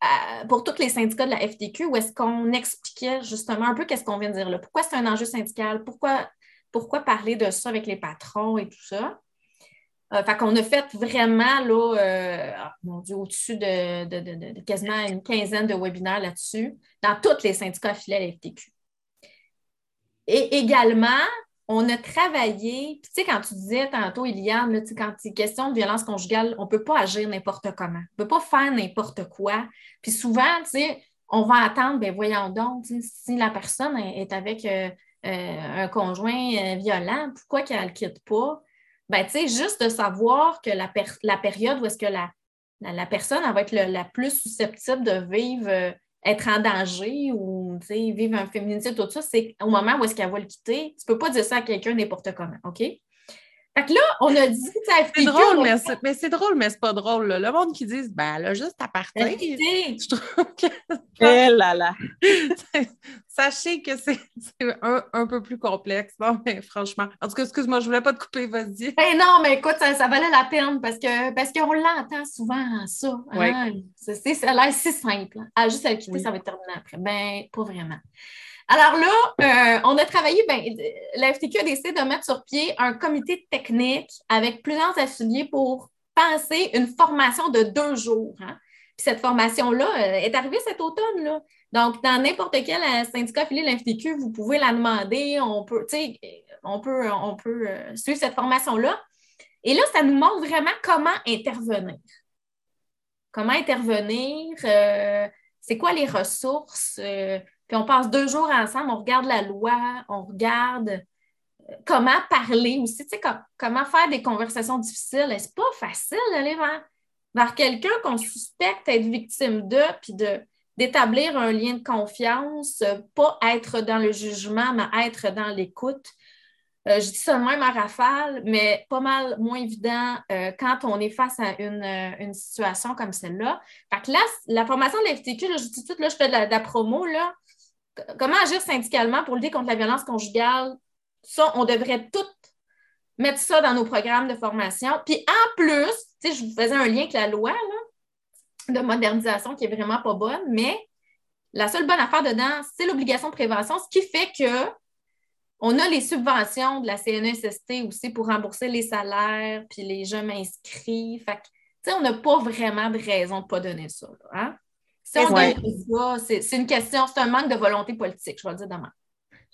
euh, pour tous les syndicats de la FTQ où est-ce qu'on expliquait justement un peu qu'est-ce qu'on vient de dire là. Pourquoi c'est un enjeu syndical? Pourquoi, pourquoi parler de ça avec les patrons et tout ça? Euh, fait qu'on a fait vraiment là, euh, ah, au-dessus de, quasiment une quinzaine de webinaires là-dessus, dans tous les syndicats affiliés à la FTQ. Et également, on a travaillé, tu sais, quand tu disais tantôt, Eliane, là, quand c'est question de violence conjugale, on ne peut pas agir n'importe comment. On ne peut pas faire n'importe quoi. Puis souvent, tu sais, on va attendre, ben voyons donc, si la personne est avec euh, euh, un conjoint euh, violent, pourquoi qu'elle ne quitte pas? Ben, tu sais, juste de savoir que la, la période où est-ce que la, la, personne va être la plus susceptible de vivre être en danger ou vivre un féminicide, tout ça, c'est au moment où est-ce qu'elle va le quitter. Tu ne peux pas dire ça à quelqu'un n'importe comment, OK? Fait que là, on a dit, c'est drôle, mais c'est, mais c'est drôle, mais c'est pas drôle. Le monde qui dit, ben là, juste à partir. Je trouve que. Eh là là. Sachez que c'est, un, peu plus complexe. Non, mais franchement. En tout cas, excuse-moi, je voulais pas te couper, vas-y. Ben non, mais écoute, ça, valait la peine parce, que, parce qu'on l'entend souvent, ça. Hein. C'est, ça a l'air si simple. Ah, juste à le quitter, ça va être terminé après. Ben, pas vraiment. Alors là, euh, on a travaillé, ben, la FTQ a décidé de mettre sur pied un comité technique avec plusieurs affiliés pour penser une formation de deux jours. Hein. Puis cette formation-là euh, est arrivée cet automne. Là. Donc, dans n'importe quel euh, syndicat affilié de la FTQ, vous pouvez la demander. On peut, on peut, on peut suivre cette formation-là. Et là, ça nous montre vraiment comment intervenir. Comment intervenir, c'est quoi les ressources, puis on passe deux jours ensemble, on regarde la loi, on regarde euh, comment parler aussi, tu sais, comment faire des conversations difficiles. C'est pas facile d'aller vers, quelqu'un qu'on suspecte être victime de, puis d'établir un lien de confiance, euh, pas être dans le jugement, mais être dans l'écoute. Euh, je dis ça même à rafale, mais pas mal moins évident quand on est face à une, situation comme celle-là. Fait que là, la formation de l'FTQ, je dis tout de là, je fais de la, de la promo, là, comment agir syndicalement pour lutter contre la violence conjugale, ça, on devrait tout mettre ça dans nos programmes de formation. Puis en plus, je vous faisais un lien avec la loi de modernisation qui est vraiment pas bonne, mais la seule bonne affaire dedans, c'est l'obligation de prévention, ce qui fait que on a les subventions de la CNESST aussi pour rembourser les salaires, puis les jeunes inscrits. Fait que, on n'a pas vraiment de raison de ne pas donner ça. Hein? C'est une question, c'est un manque de volonté politique, je vais le dire demain.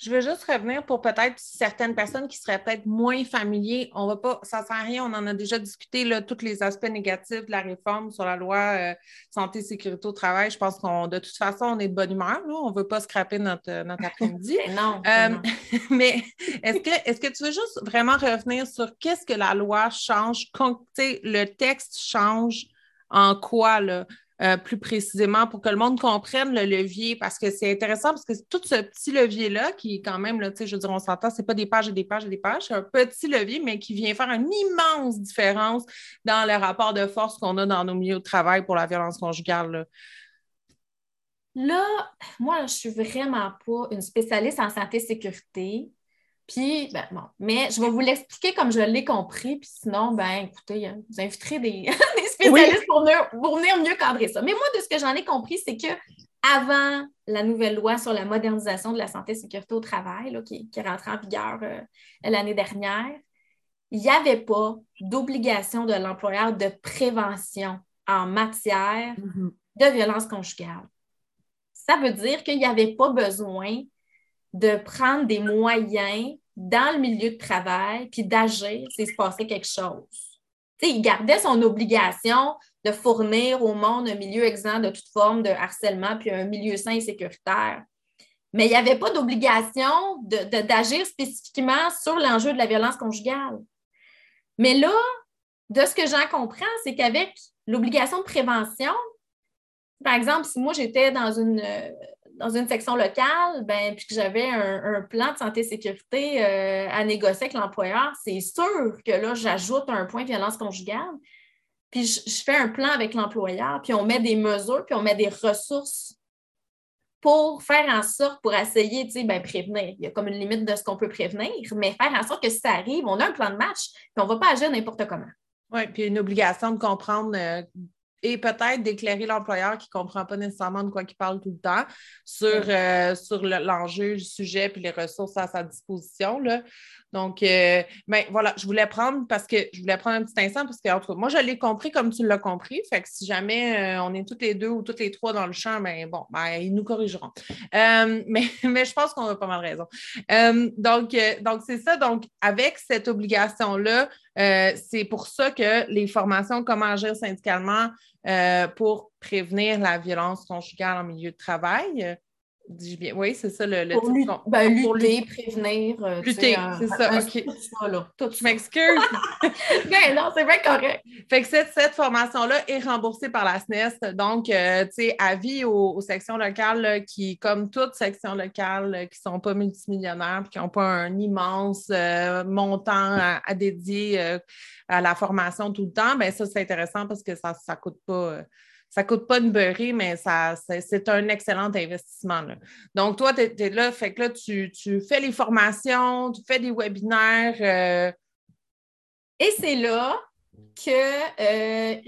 Je veux juste revenir pour peut-être certaines personnes qui seraient peut-être moins familiers. On va pas, ça sert à rien, on en a déjà discuté, là, tous les aspects négatifs de la réforme sur la loi euh, santé sécurité au travail. Je pense qu'on, de toute façon, on est de bonne humeur. On ne veut pas scraper notre, notre après-midi. non. Euh, mais est-ce que, est-ce que tu veux juste vraiment revenir sur qu'est-ce que la loi change, quand le texte change en quoi, là? Euh, plus précisément pour que le monde comprenne le levier parce que c'est intéressant parce que tout ce petit levier-là qui est quand même, là, je veux dire, on s'entend, c'est pas des pages et des pages et des pages, c'est un petit levier, mais qui vient faire une immense différence dans le rapport de force qu'on a dans nos milieux de travail pour la violence conjugale. Là. moi, je suis vraiment pas une spécialiste en santé et sécurité. Puis, ben, bon, mais je vais vous l'expliquer comme je l'ai compris. Puis sinon, ben, écoutez, vous inviterez des, spécialistes pour, venir, mieux cadrer ça. Mais moi, de ce que j'en ai compris, c'est que avant la nouvelle loi sur la modernisation de la santé et sécurité au travail, qui, est rentrée en vigueur euh, l'année dernière, il n'y avait pas d'obligation de l'employeur de prévention en matière mm-hmm. de violence conjugale. Ça veut dire qu'il n'y avait pas besoin de prendre des moyens dans le milieu de travail puis d'agir s'il se passait quelque chose. Il gardait son obligation de fournir au monde un milieu exempt de toute forme de harcèlement puis un milieu sain et sécuritaire. Mais il n'y avait pas d'obligation d'agir spécifiquement sur l'enjeu de la violence conjugale. Mais là, de ce que j'en comprends, c'est qu'avec l'obligation de prévention, par exemple, si moi j'étais dans une, dans une section locale, ben, puis que j'avais un, plan de santé et sécurité euh, à négocier avec l'employeur, c'est sûr que là, j'ajoute un point violence conjugale. Puis je, fais un plan avec l'employeur, puis on met des mesures, puis on met des ressources pour faire en sorte, pour essayer, de ben, prévenir. Il y a comme une limite de ce qu'on peut prévenir, mais faire en sorte que si ça arrive, on a un plan de match, puis on ne va pas agir n'importe comment. Oui, puis une obligation de comprendre euh, et peut-être d'éclairer l'employeur qui ne comprend pas nécessairement de quoi il parle tout le temps sur, euh, sur l'enjeu, le, sujet puis les ressources à sa disposition. Là. Donc, euh, ben, voilà, je voulais prendre parce que je voulais prendre un petit instant parce que moi, je l'ai compris comme tu l'as compris. Fait que si jamais euh, on est toutes les deux ou toutes les trois dans le champ, ben bon, ben, ils nous corrigeront. mais, mais je pense qu'on a pas mal raison. donc, donc c'est ça. Donc, avec cette obligation-là, c'est pour ça que les formations Comment agir syndicalement euh, pour prévenir la violence conjugale en milieu de travail. Dis bien? Oui, c'est ça le, pour titre. Ben, lutter, prévenir. Euh, lutter, c'est ça, OK. Tout Je m'excuse. ben non, c'est vrai correct. Fait que cette, cette formation-là est remboursée par la SNES. Donc, euh, tu sais, avis aux, aux, sections locales qui, comme toutes sections locales, qui ne sont pas multimillionnaires et qui n'ont pas un immense montant à, dédier à la formation tout le temps, bien ça, c'est intéressant parce que ça ne coûte pas. Ça coûte pas une beurrée, mais ça, c'est un excellent investissement. Donc, toi, tu es, là, fait que là, tu, fais les formations, tu fais des webinaires. Euh, Et c'est là que, euh,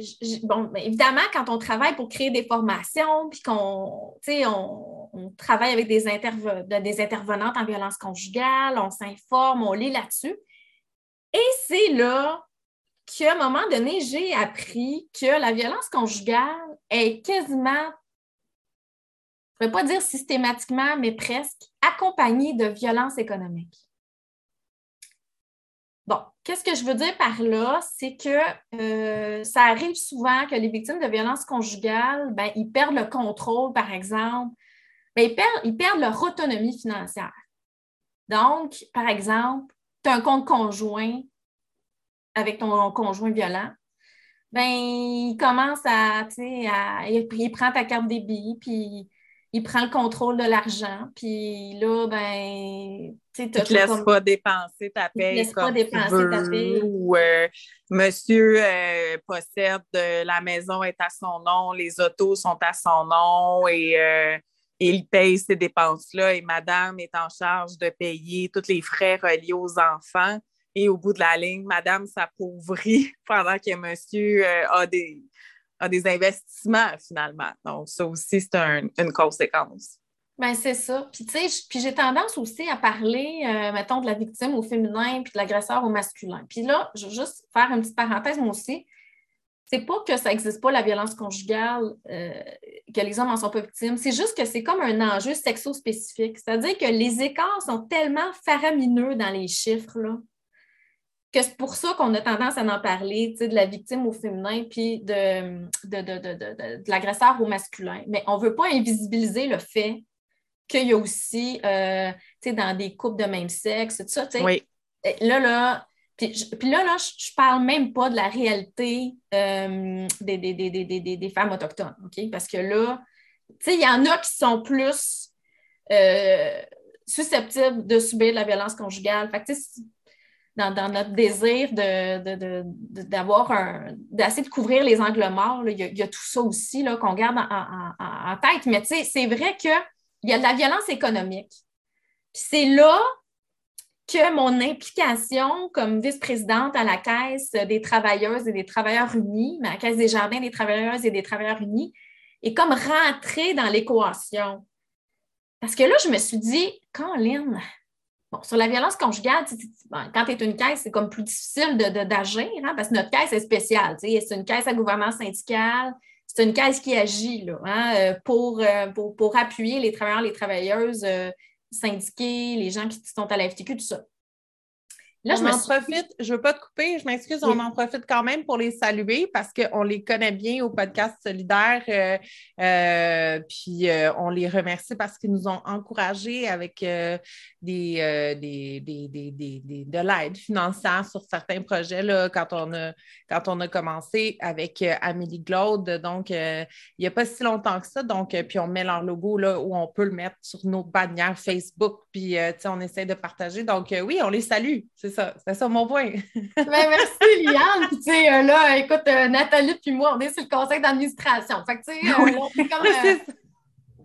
bon, ben, évidemment, quand on travaille pour créer des formations, puis qu'on, on, travaille avec des, des intervenantes en violence conjugale, on s'informe, on lit là-dessus. Et c'est là qu'à un moment donné, j'ai appris que la violence conjugale est quasiment, je ne vais pas dire systématiquement, mais presque, accompagnée de violence économique. Bon, qu'est-ce que je veux dire par là? C'est que euh, ça arrive souvent que les victimes de violence conjugale, ben, ils perdent le contrôle, par exemple. Ben, ils, perdent, ils perdent leur autonomie financière. Donc, par exemple, tu as un compte conjoint avec ton conjoint violent, ben, il commence à, à il, prend ta carte débit, puis il prend le contrôle de l'argent, puis là, ben, tu ne te laisses pas dépenser ta paie. laisse pas dépenser ta paie. Ou euh, monsieur euh, possède euh, la maison est à son nom, les autos sont à son nom et il paye ces dépenses-là et madame est en charge de payer tous les frais reliés aux enfants. Et au bout de la ligne, madame s'appauvrit pendant que monsieur euh, a, des, des investissements finalement. Donc, ça aussi, c'est une conséquence. Bien, c'est ça. Puis, tu sais, j'ai tendance aussi à parler, euh, mettons, de la victime au féminin puis de l'agresseur au masculin. Puis là, je vais juste faire une petite parenthèse, moi aussi. c'est pas que ça n'existe pas la violence conjugale, euh, que les hommes en sont pas victimes. C'est juste que c'est comme un enjeu sexo-spécifique. C'est-à-dire que les écarts sont tellement faramineux dans les chiffres, là, que c'est pour ça qu'on a tendance à en parler, de la victime au féminin puis de, de, l'agresseur au masculin. Mais on ne veut pas invisibiliser le fait qu'il y a aussi, euh, dans des couples de même sexe, tout ça. Oui. Là, là, puis, là, là, je ne parle même pas de la réalité euh, des, des, femmes autochtones, OK? Parce que là, il y en a qui sont plus euh, susceptibles de subir de la violence conjugale. Fait que, dans, notre désir d'avoir de, un, d'essayer de couvrir les angles morts, il, y a, tout ça aussi qu'on garde en, tête. Mais c'est vrai qu'il y a de la violence économique. c'est là que mon implication comme vice-présidente à la Caisse des travailleuses et des travailleurs unis, à la Caisse des jardins des travailleuses et des travailleurs unis, est comme rentrée dans l'équation. Parce que là, je me suis dit, Caroline, bon, sur la violence conjugale, quand tu es une caisse, c'est comme plus difficile d'agir, hein, parce que notre caisse est spéciale. C'est une caisse à gouvernement syndical, c'est une caisse qui agit là, hein, euh, euh, pour, pour, appuyer les travailleurs, les travailleuses euh, syndiqués, les gens qui sont à la FTQ, tout ça. Là, je m'en profite, je ne veux pas te couper, je m'excuse, on en profite quand même pour les saluer parce qu'on les connaît bien au podcast solidaire. Euh, euh, puis euh, on les remercie parce qu'ils nous ont encouragés avec des, des, de l'aide financière sur certains projets là, quand, on a, quand on a commencé avec Amélie Glaude. Donc, il n'y a pas si longtemps que ça. Donc, puis on met leur logo là où on peut le mettre sur nos bannières Facebook. Puis, on essaie de partager. Donc, oui, on les salue. C'est ça, c'est ça mon point. ben, merci, Liane. tu sais, euh, là, écoute, euh, Nathalie puis moi, on est sur le conseil d'administration. Fait que, tu sais, euh, on est comme.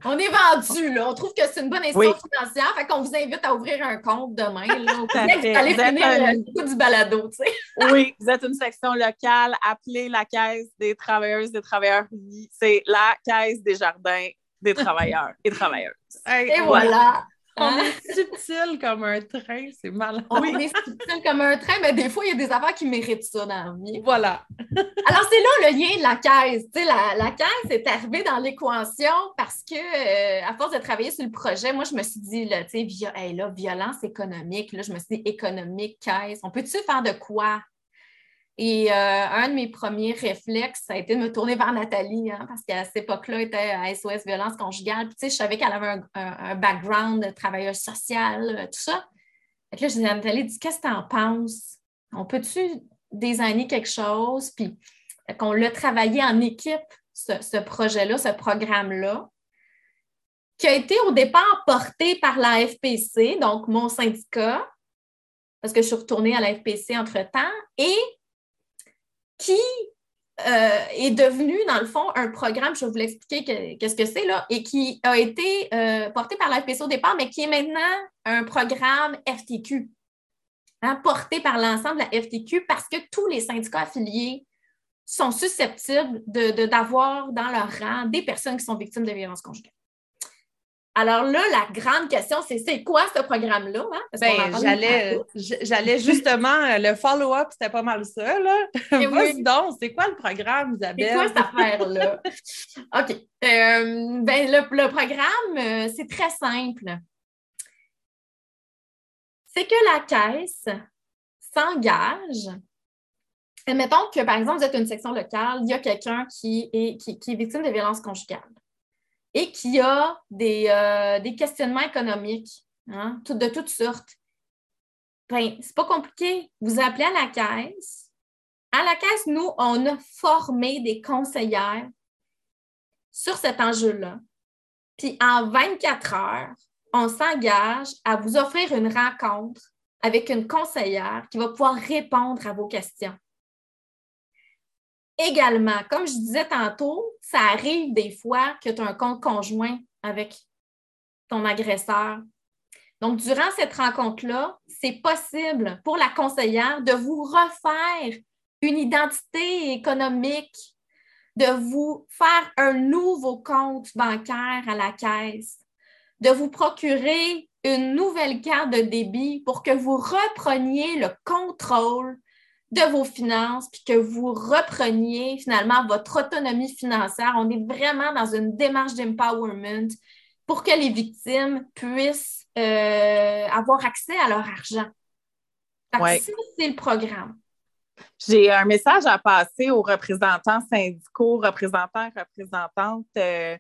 On est vendu, là. On trouve que c'est une bonne institution financière. Fait qu'on vous invite à ouvrir un compte demain. Là, vous allez finir le coup du balado, tu sais. oui, vous êtes une section locale. Appelez la Caisse des travailleuses et des travailleurs unis. C'est la Caisse des jardins des travailleurs et travailleuses. et voilà. On hein? est subtil comme un train, c'est malin. On est subtil comme un train, mais des fois, il y a des affaires qui méritent ça dans la vie. Voilà. Alors, c'est là le lien de la caisse. la, la caisse est arrivée dans l'équation parce que, euh, à force de travailler sur le projet, moi, je me suis dit, là, tu sais, là, violence économique, là, je me suis dit, économique, caisse, on peut-tu faire de quoi? Et euh, un de mes premiers réflexes, ça a été de me tourner vers Nathalie, hein, parce qu'à cette époque-là, elle était à SOS Violence Conjugale. Puis, je savais qu'elle avait un, background de travailleuse sociale, euh, tout ça. Et là, je disais à Nathalie, qu'est-ce que tu en penses? On peut-tu désigner quelque chose? Puis, qu'on l'a travaillé en équipe, ce, projet-là, ce programme-là, qui a été au départ porté par la FPC, donc mon syndicat, parce que je suis retournée à la FPC entre-temps, et qui euh, est devenu, dans le fond, un programme, je vais vous l'expliquer qu'est-ce que c'est, là, et qui a été euh, porté par la FPC au départ, mais qui est maintenant un programme FTQ, hein, porté par l'ensemble de la FTQ parce que tous les syndicats affiliés sont susceptibles d'avoir dans leur rang des personnes qui sont victimes de violences conjugales. Alors là, la grande question, c'est c'est quoi ce programme-là? Hein? Ben, j'allais, justement, euh, le follow-up, c'était pas mal ça. Là. Oui. donc, c'est quoi le programme, Isabelle? C'est quoi cette affaire-là? OK. Euh, ben, le, programme, euh, c'est très simple. C'est que la caisse s'engage. Mettons que, par exemple, vous êtes une section locale, il y a quelqu'un qui est, qui est victime de violences conjugales et qui a des, euh, des questionnements économiques hein, de toutes sortes. Ben, c'est pas compliqué. Vous appelez à la caisse. À la caisse, nous, on a formé des conseillères sur cet enjeu-là. Puis en 24 heures, on s'engage à vous offrir une rencontre avec une conseillère qui va pouvoir répondre à vos questions. Également, comme je disais tantôt, ça arrive des fois que tu as un compte conjoint avec ton agresseur. Donc, durant cette rencontre-là, c'est possible pour la conseillère de vous refaire une identité économique, de vous faire un nouveau compte bancaire à la caisse, de vous procurer une nouvelle carte de débit pour que vous repreniez le contrôle de vos finances, puis que vous repreniez finalement votre autonomie financière. On est vraiment dans une démarche d'empowerment pour que les victimes puissent euh, avoir accès à leur argent. c'est le programme. J'ai un message à passer aux représentants syndicaux, représentants, représentantes euh,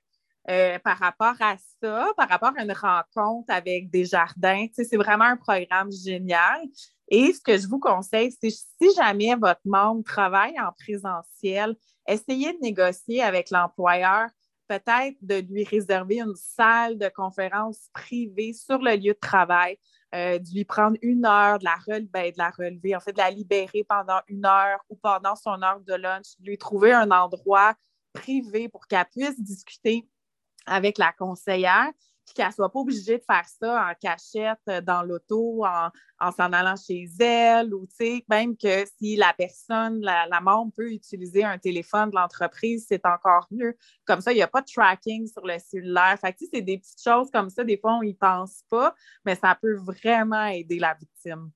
euh, par rapport à ça, par rapport à une rencontre avec des jardins. c'est vraiment un programme génial. Et ce que je vous conseille, c'est si jamais votre membre travaille en présentiel, essayez de négocier avec l'employeur, peut-être de lui réserver une salle de conférence privée sur le lieu de travail, euh, de lui prendre une heure, de la, ben, de la relever, en fait, de la libérer pendant une heure ou pendant son heure de lunch, de lui trouver un endroit privé pour qu'elle puisse discuter avec la conseillère puis qu'elle ne soit pas obligée de faire ça en cachette euh, dans l'auto, en, s'en allant chez elle, ou même que si la personne, la, membre peut utiliser un téléphone de l'entreprise, c'est encore mieux. Comme ça, il n'y a pas de tracking sur le cellulaire. Fait c'est des petites choses comme ça, des fois, on n'y pense pas, mais ça peut vraiment aider la victime.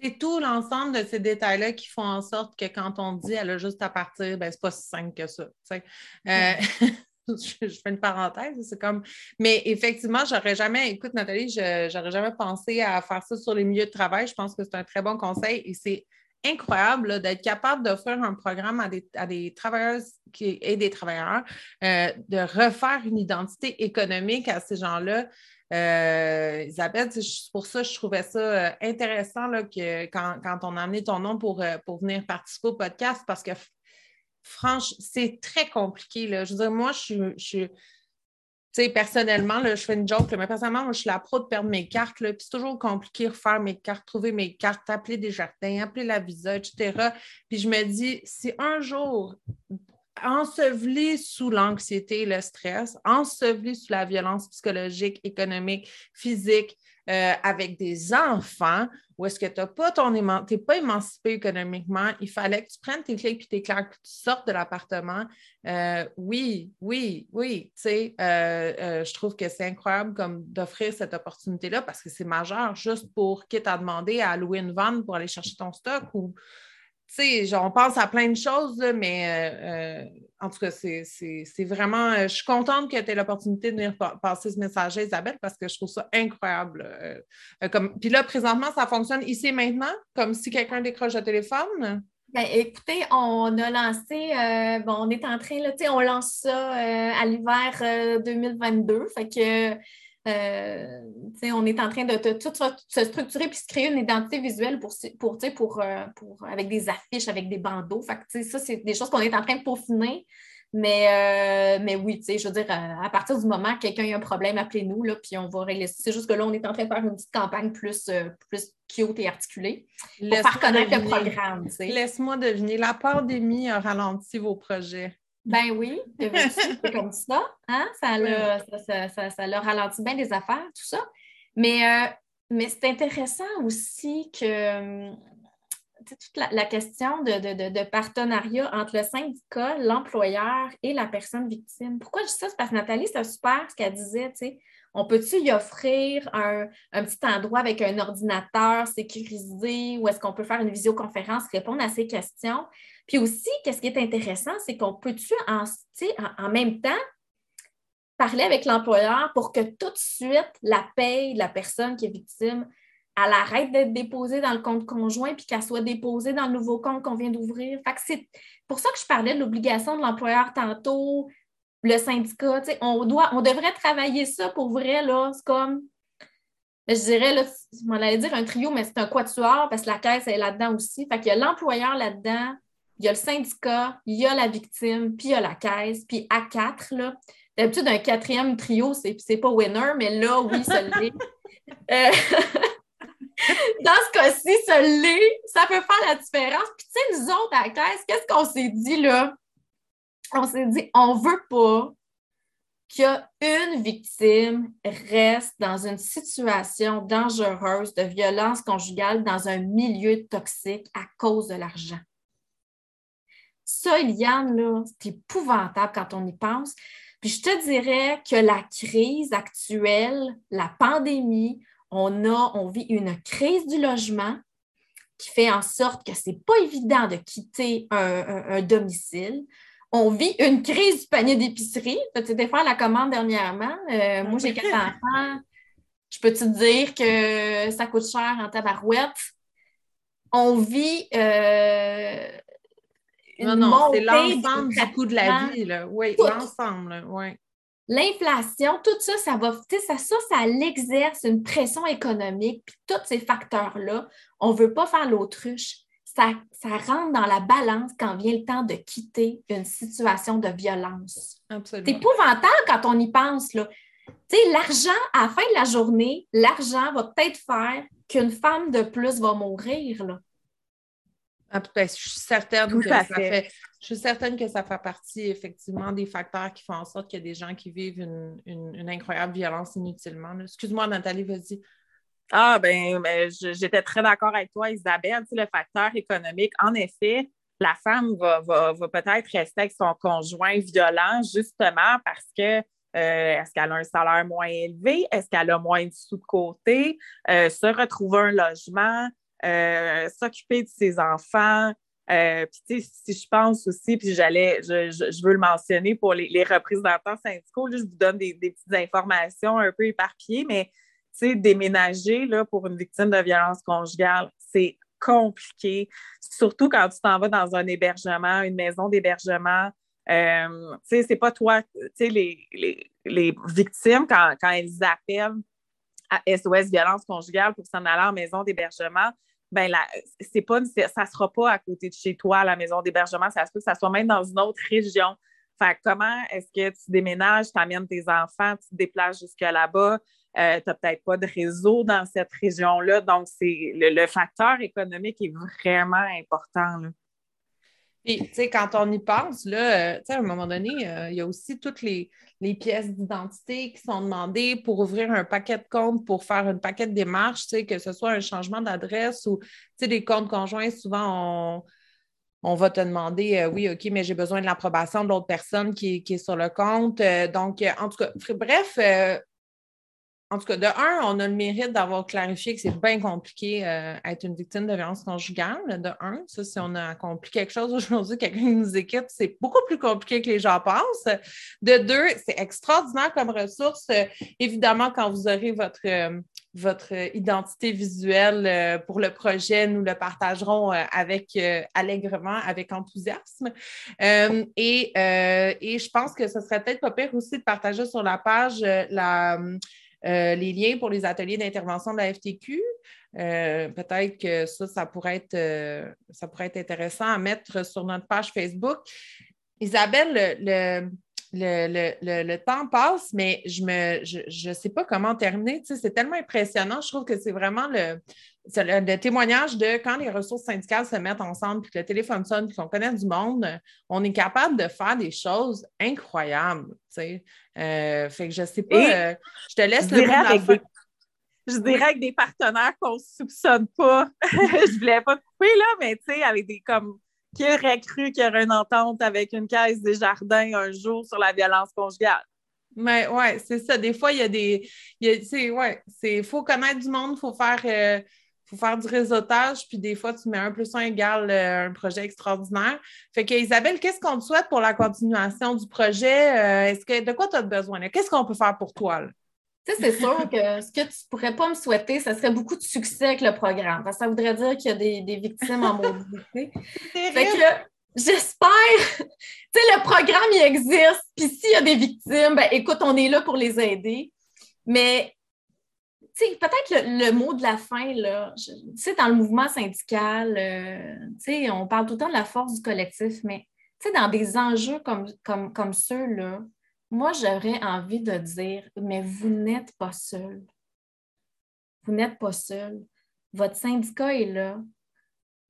C'est tout l'ensemble de ces détails-là qui font en sorte que quand on dit elle a juste à partir, ben, c'est pas si simple que ça. Euh, je, fais une parenthèse, c'est comme. Mais effectivement, j'aurais jamais, écoute, Nathalie, je n'aurais jamais pensé à faire ça sur les milieux de travail. Je pense que c'est un très bon conseil et c'est incroyable d'être capable d'offrir un programme à des, travailleuses et des travailleurs, euh, de refaire une identité économique à ces gens-là. Euh, Isabelle, pour ça je trouvais ça euh, intéressant que quand, on a amené ton nom pour, pour venir participer au podcast parce que franchement, c'est très compliqué. Là. Je veux dire, moi, je suis. Tu sais, personnellement, là, je fais une joke, mais personnellement, moi, je suis la pro de perdre mes cartes. Puis c'est toujours compliqué de refaire mes cartes, trouver mes cartes, appeler des jardins, appeler la visa, etc. Puis je me dis, si un jour, enseveli sous l'anxiété, le stress, enseveli sous la violence psychologique, économique, physique, euh, avec des enfants où est-ce que tu n'es pas, pas émancipé économiquement, il fallait que tu prennes tes clés et tes claques, que tu sortes de l'appartement. Euh, oui, oui, oui. Tu sais, euh, je trouve que c'est incroyable comme d'offrir cette opportunité-là parce que c'est majeur juste pour quitte à demander à louer une vanne pour aller chercher ton stock ou sais, on pense à plein de choses, mais euh, euh, en tout cas, c'est vraiment. Euh, je suis contente que tu aies l'opportunité de venir passer ce message à Isabelle parce que je trouve ça incroyable. comme... Puis là, présentement, ça fonctionne ici et maintenant, comme si quelqu'un décroche le téléphone? Ben, écoutez, on a lancé, bon, on est en train, là, on lance ça à l'hiver 2022. Fait que euh, on est en train de, tout se structurer puis se créer une identité visuelle pour, pour, pour, euh, pour avec des affiches, avec des bandeaux. Fait ça, c'est des choses qu'on est en train de peaufiner. Mais, euh, mais oui, je veux dire, à, partir du moment que quelqu'un a un problème, appelez-nous, puis on va régler. C'est juste que là, on est en train de faire une petite campagne plus, plus cute et articulée pour faire connaître le programme. Laisse-moi deviner, la pandémie a ralenti vos projets. Ben oui, c'est comme ça. Hein? Ça, l'a, ça, ralenti bien des affaires, tout ça. Mais, euh, mais c'est intéressant aussi que toute la, question de, partenariat entre le syndicat, l'employeur et la personne victime. Pourquoi je dis ça? C'est parce que Nathalie, c'est super ce qu'elle disait, tu sais. On peut-tu y offrir un, petit endroit avec un ordinateur sécurisé ou est-ce qu'on peut faire une visioconférence, répondre à ces questions? Puis aussi, qu'est-ce qui est intéressant, c'est qu'on peut-tu en, en, même temps parler avec l'employeur pour que tout de suite la paye de la personne qui est victime, elle arrête d'être déposée dans le compte conjoint puis qu'elle soit déposée dans le nouveau compte qu'on vient d'ouvrir? c'est pour ça que je parlais de l'obligation de l'employeur tantôt, le syndicat. On, doit, on devrait travailler ça pour vrai. Là, c'est comme je dirais, là, on allait dire un trio, mais c'est un quatuor parce que la caisse est là-dedans aussi. Fait qu'il y a l'employeur là-dedans, il y a le syndicat, il y a la victime, puis il y a la caisse, puis à quatre, là. D'habitude, un quatrième trio, c'est, c'est pas winner, mais là, oui, ça l'est. Euh, dans ce cas-ci, ça l'est. Ça peut faire la différence. Puis, tu sais, nous autres, à la caisse, qu'est-ce qu'on s'est dit, là? On s'est dit, on veut pas qu'une victime reste dans une situation dangereuse de violence conjugale dans un milieu toxique à cause de l'argent. Ça, Eliane, c'est épouvantable quand on y pense. Puis je te dirais que la crise actuelle, la pandémie, on, a, on vit une crise du logement qui fait en sorte que ce n'est pas évident de quitter un, domicile. On vit une crise du panier d'épicerie. Tu été faire la commande dernièrement. Euh, moi, j'ai quatre enfants. Je peux te dire que ça coûte cher en tabarouette? On vit euh, une non, non, c'est l'ensemble du coût de la vie. Là. Oui, l'ensemble. Oui. L'inflation, tout ça, ça va, ça, ça, ça l'exerce une pression économique, puis tous ces facteurs-là, on ne veut pas faire l'autruche. Ça, ça rentre dans la balance quand vient le temps de quitter une situation de violence. C'est épouvantable quand on y pense. Là. l'argent, à la fin de la journée, l'argent va peut-être faire qu'une femme de plus va mourir. Là. Ah, ben, je suis certaine que ça fait. Je suis certaine que ça fait partie effectivement des facteurs qui font en sorte qu'il y a des gens qui vivent une, incroyable violence inutilement. Excuse-moi, Nathalie, vas-y. Ah, ben, ben j'étais très d'accord avec toi, Isabelle. le facteur économique, en effet, la femme va, peut-être rester avec son conjoint violent justement parce que euh, est-ce qu'elle a un salaire moins élevé? Est-ce qu'elle a moins de sous de côté? Euh, se retrouver un logement? Euh, s'occuper de ses enfants. Puis, si je pense aussi, puis j'allais, je, veux le mentionner pour les, représentants syndicaux, je vous donne des, petites informations un peu éparpillées, mais tu sais, déménager là, pour une victime de violence conjugale, c'est compliqué, surtout quand tu t'en vas dans un hébergement, une maison d'hébergement. Euh, tu c'est pas toi, sais, les, les, victimes, quand, quand elles appellent à SOS violence conjugale pour s'en aller en maison d'hébergement, ben c'est pas ça sera pas à côté de chez toi la maison d'hébergement, ça se peut que ça soit même dans une autre région. Fait comment est-ce que tu déménages, tu amènes tes enfants, tu te déplaces jusque là-bas, euh, tu n'as peut-être pas de réseau dans cette région-là. Donc, c'est le, facteur économique est vraiment important. Là. Puis, tu sais, quand on y pense, là, euh, tu sais, à un moment donné, euh, il y a aussi toutes les, pièces d'identité qui sont demandées pour ouvrir un paquet de comptes, pour faire une paquet de démarches, tu sais, que ce soit un changement d'adresse ou, tu sais, des comptes conjoints, souvent, on, va te demander, euh, oui, OK, mais j'ai besoin de l'approbation de l'autre personne qui, est sur le compte. donc, en tout cas, bref, en tout cas, de un, on a le mérite d'avoir clarifié que c'est bien compliqué euh, être une victime de violence conjugale. De un, ça, si on a accompli quelque chose aujourd'hui, quelqu'un nous équipe, c'est beaucoup plus compliqué que les gens pensent. De deux, c'est extraordinaire comme ressource. évidemment, quand vous aurez votre, euh, votre identité visuelle euh, pour le projet, nous le partagerons avec allègrement, avec enthousiasme. Et, je pense que ce serait peut-être pas pire aussi de partager sur la page euh, les liens pour les ateliers d'intervention de la FTQ. Euh, peut-être que ça, pourrait, être, euh, intéressant à mettre sur notre page Facebook. Isabelle, le, le, temps passe, mais je ne je, sais pas comment terminer. c'est tellement impressionnant. Je trouve que c'est vraiment le, le, témoignage de quand les ressources syndicales se mettent ensemble, puis que le téléphone sonne, puis qu'on connaît du monde, on est capable de faire des choses incroyables. Euh, fait que je sais pas, euh, je te laisse je le avec des, Je dirais avec des partenaires qu'on ne soupçonne pas. je voulais pas te couper, là, mais tu sais, avec des comme qui aurait cru qu'il y aurait une entente avec une caisse des jardins un jour sur la violence conjugale? Mais ouais, c'est ça. Des fois, il y a des. Il ouais, faut connaître du monde, il faut faire. Euh, faut faire du réseautage, puis des fois, tu mets un plus un égal euh, un projet extraordinaire. Fait que Isabelle, qu'est-ce qu'on te souhaite pour la continuation du projet? Euh, est-ce que de quoi tu as besoin? Qu'est-ce qu'on peut faire pour toi? Tu sais, c'est sûr que ce que tu ne pourrais pas me souhaiter, ce serait beaucoup de succès avec le programme. Parce que ça voudrait dire qu'il y a des, victimes en mobilité. fait que j'espère, tu sais, le programme, il existe. Puis s'il y a des victimes, ben écoute, on est là pour les aider. Mais, tu sais, peut-être le, mot de la fin, là, tu sais, dans le mouvement syndical, euh, tu sais, on parle tout le temps de la force du collectif, mais, tu sais, dans des enjeux comme, comme, comme ceux-là, moi, j'aurais envie de dire, mais vous n'êtes pas seul. Vous n'êtes pas seul. Votre syndicat est là.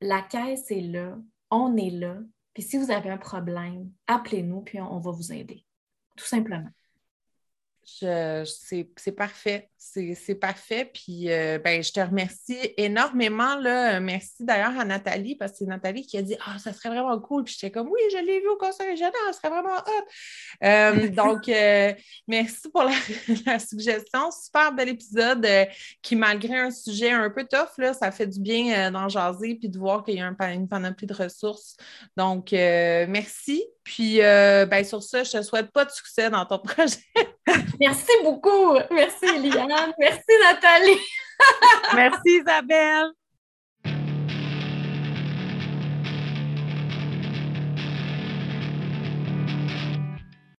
La caisse est là. On est là. Puis si vous avez un problème, appelez-nous, puis on, va vous aider. Tout simplement. C'est parfait. C'est parfait. Puis, euh, ben, je te remercie énormément. Là. Merci d'ailleurs à Nathalie, parce que c'est Nathalie qui a dit Ah, ça serait vraiment cool. Puis, j'étais comme Oui, je l'ai vu au conseil régional, ça serait vraiment hot. Euh, donc, euh, merci pour la, suggestion. Super bel épisode qui, malgré un sujet un peu tough, là, ça fait du bien d'en jaser puis de voir qu'il y a une panoplie de ressources. Donc, merci. Puis, ben, sur ça, je ne te souhaite pas de succès dans ton projet. Merci beaucoup. Merci, Eliane. Merci, Nathalie. Merci, Isabelle.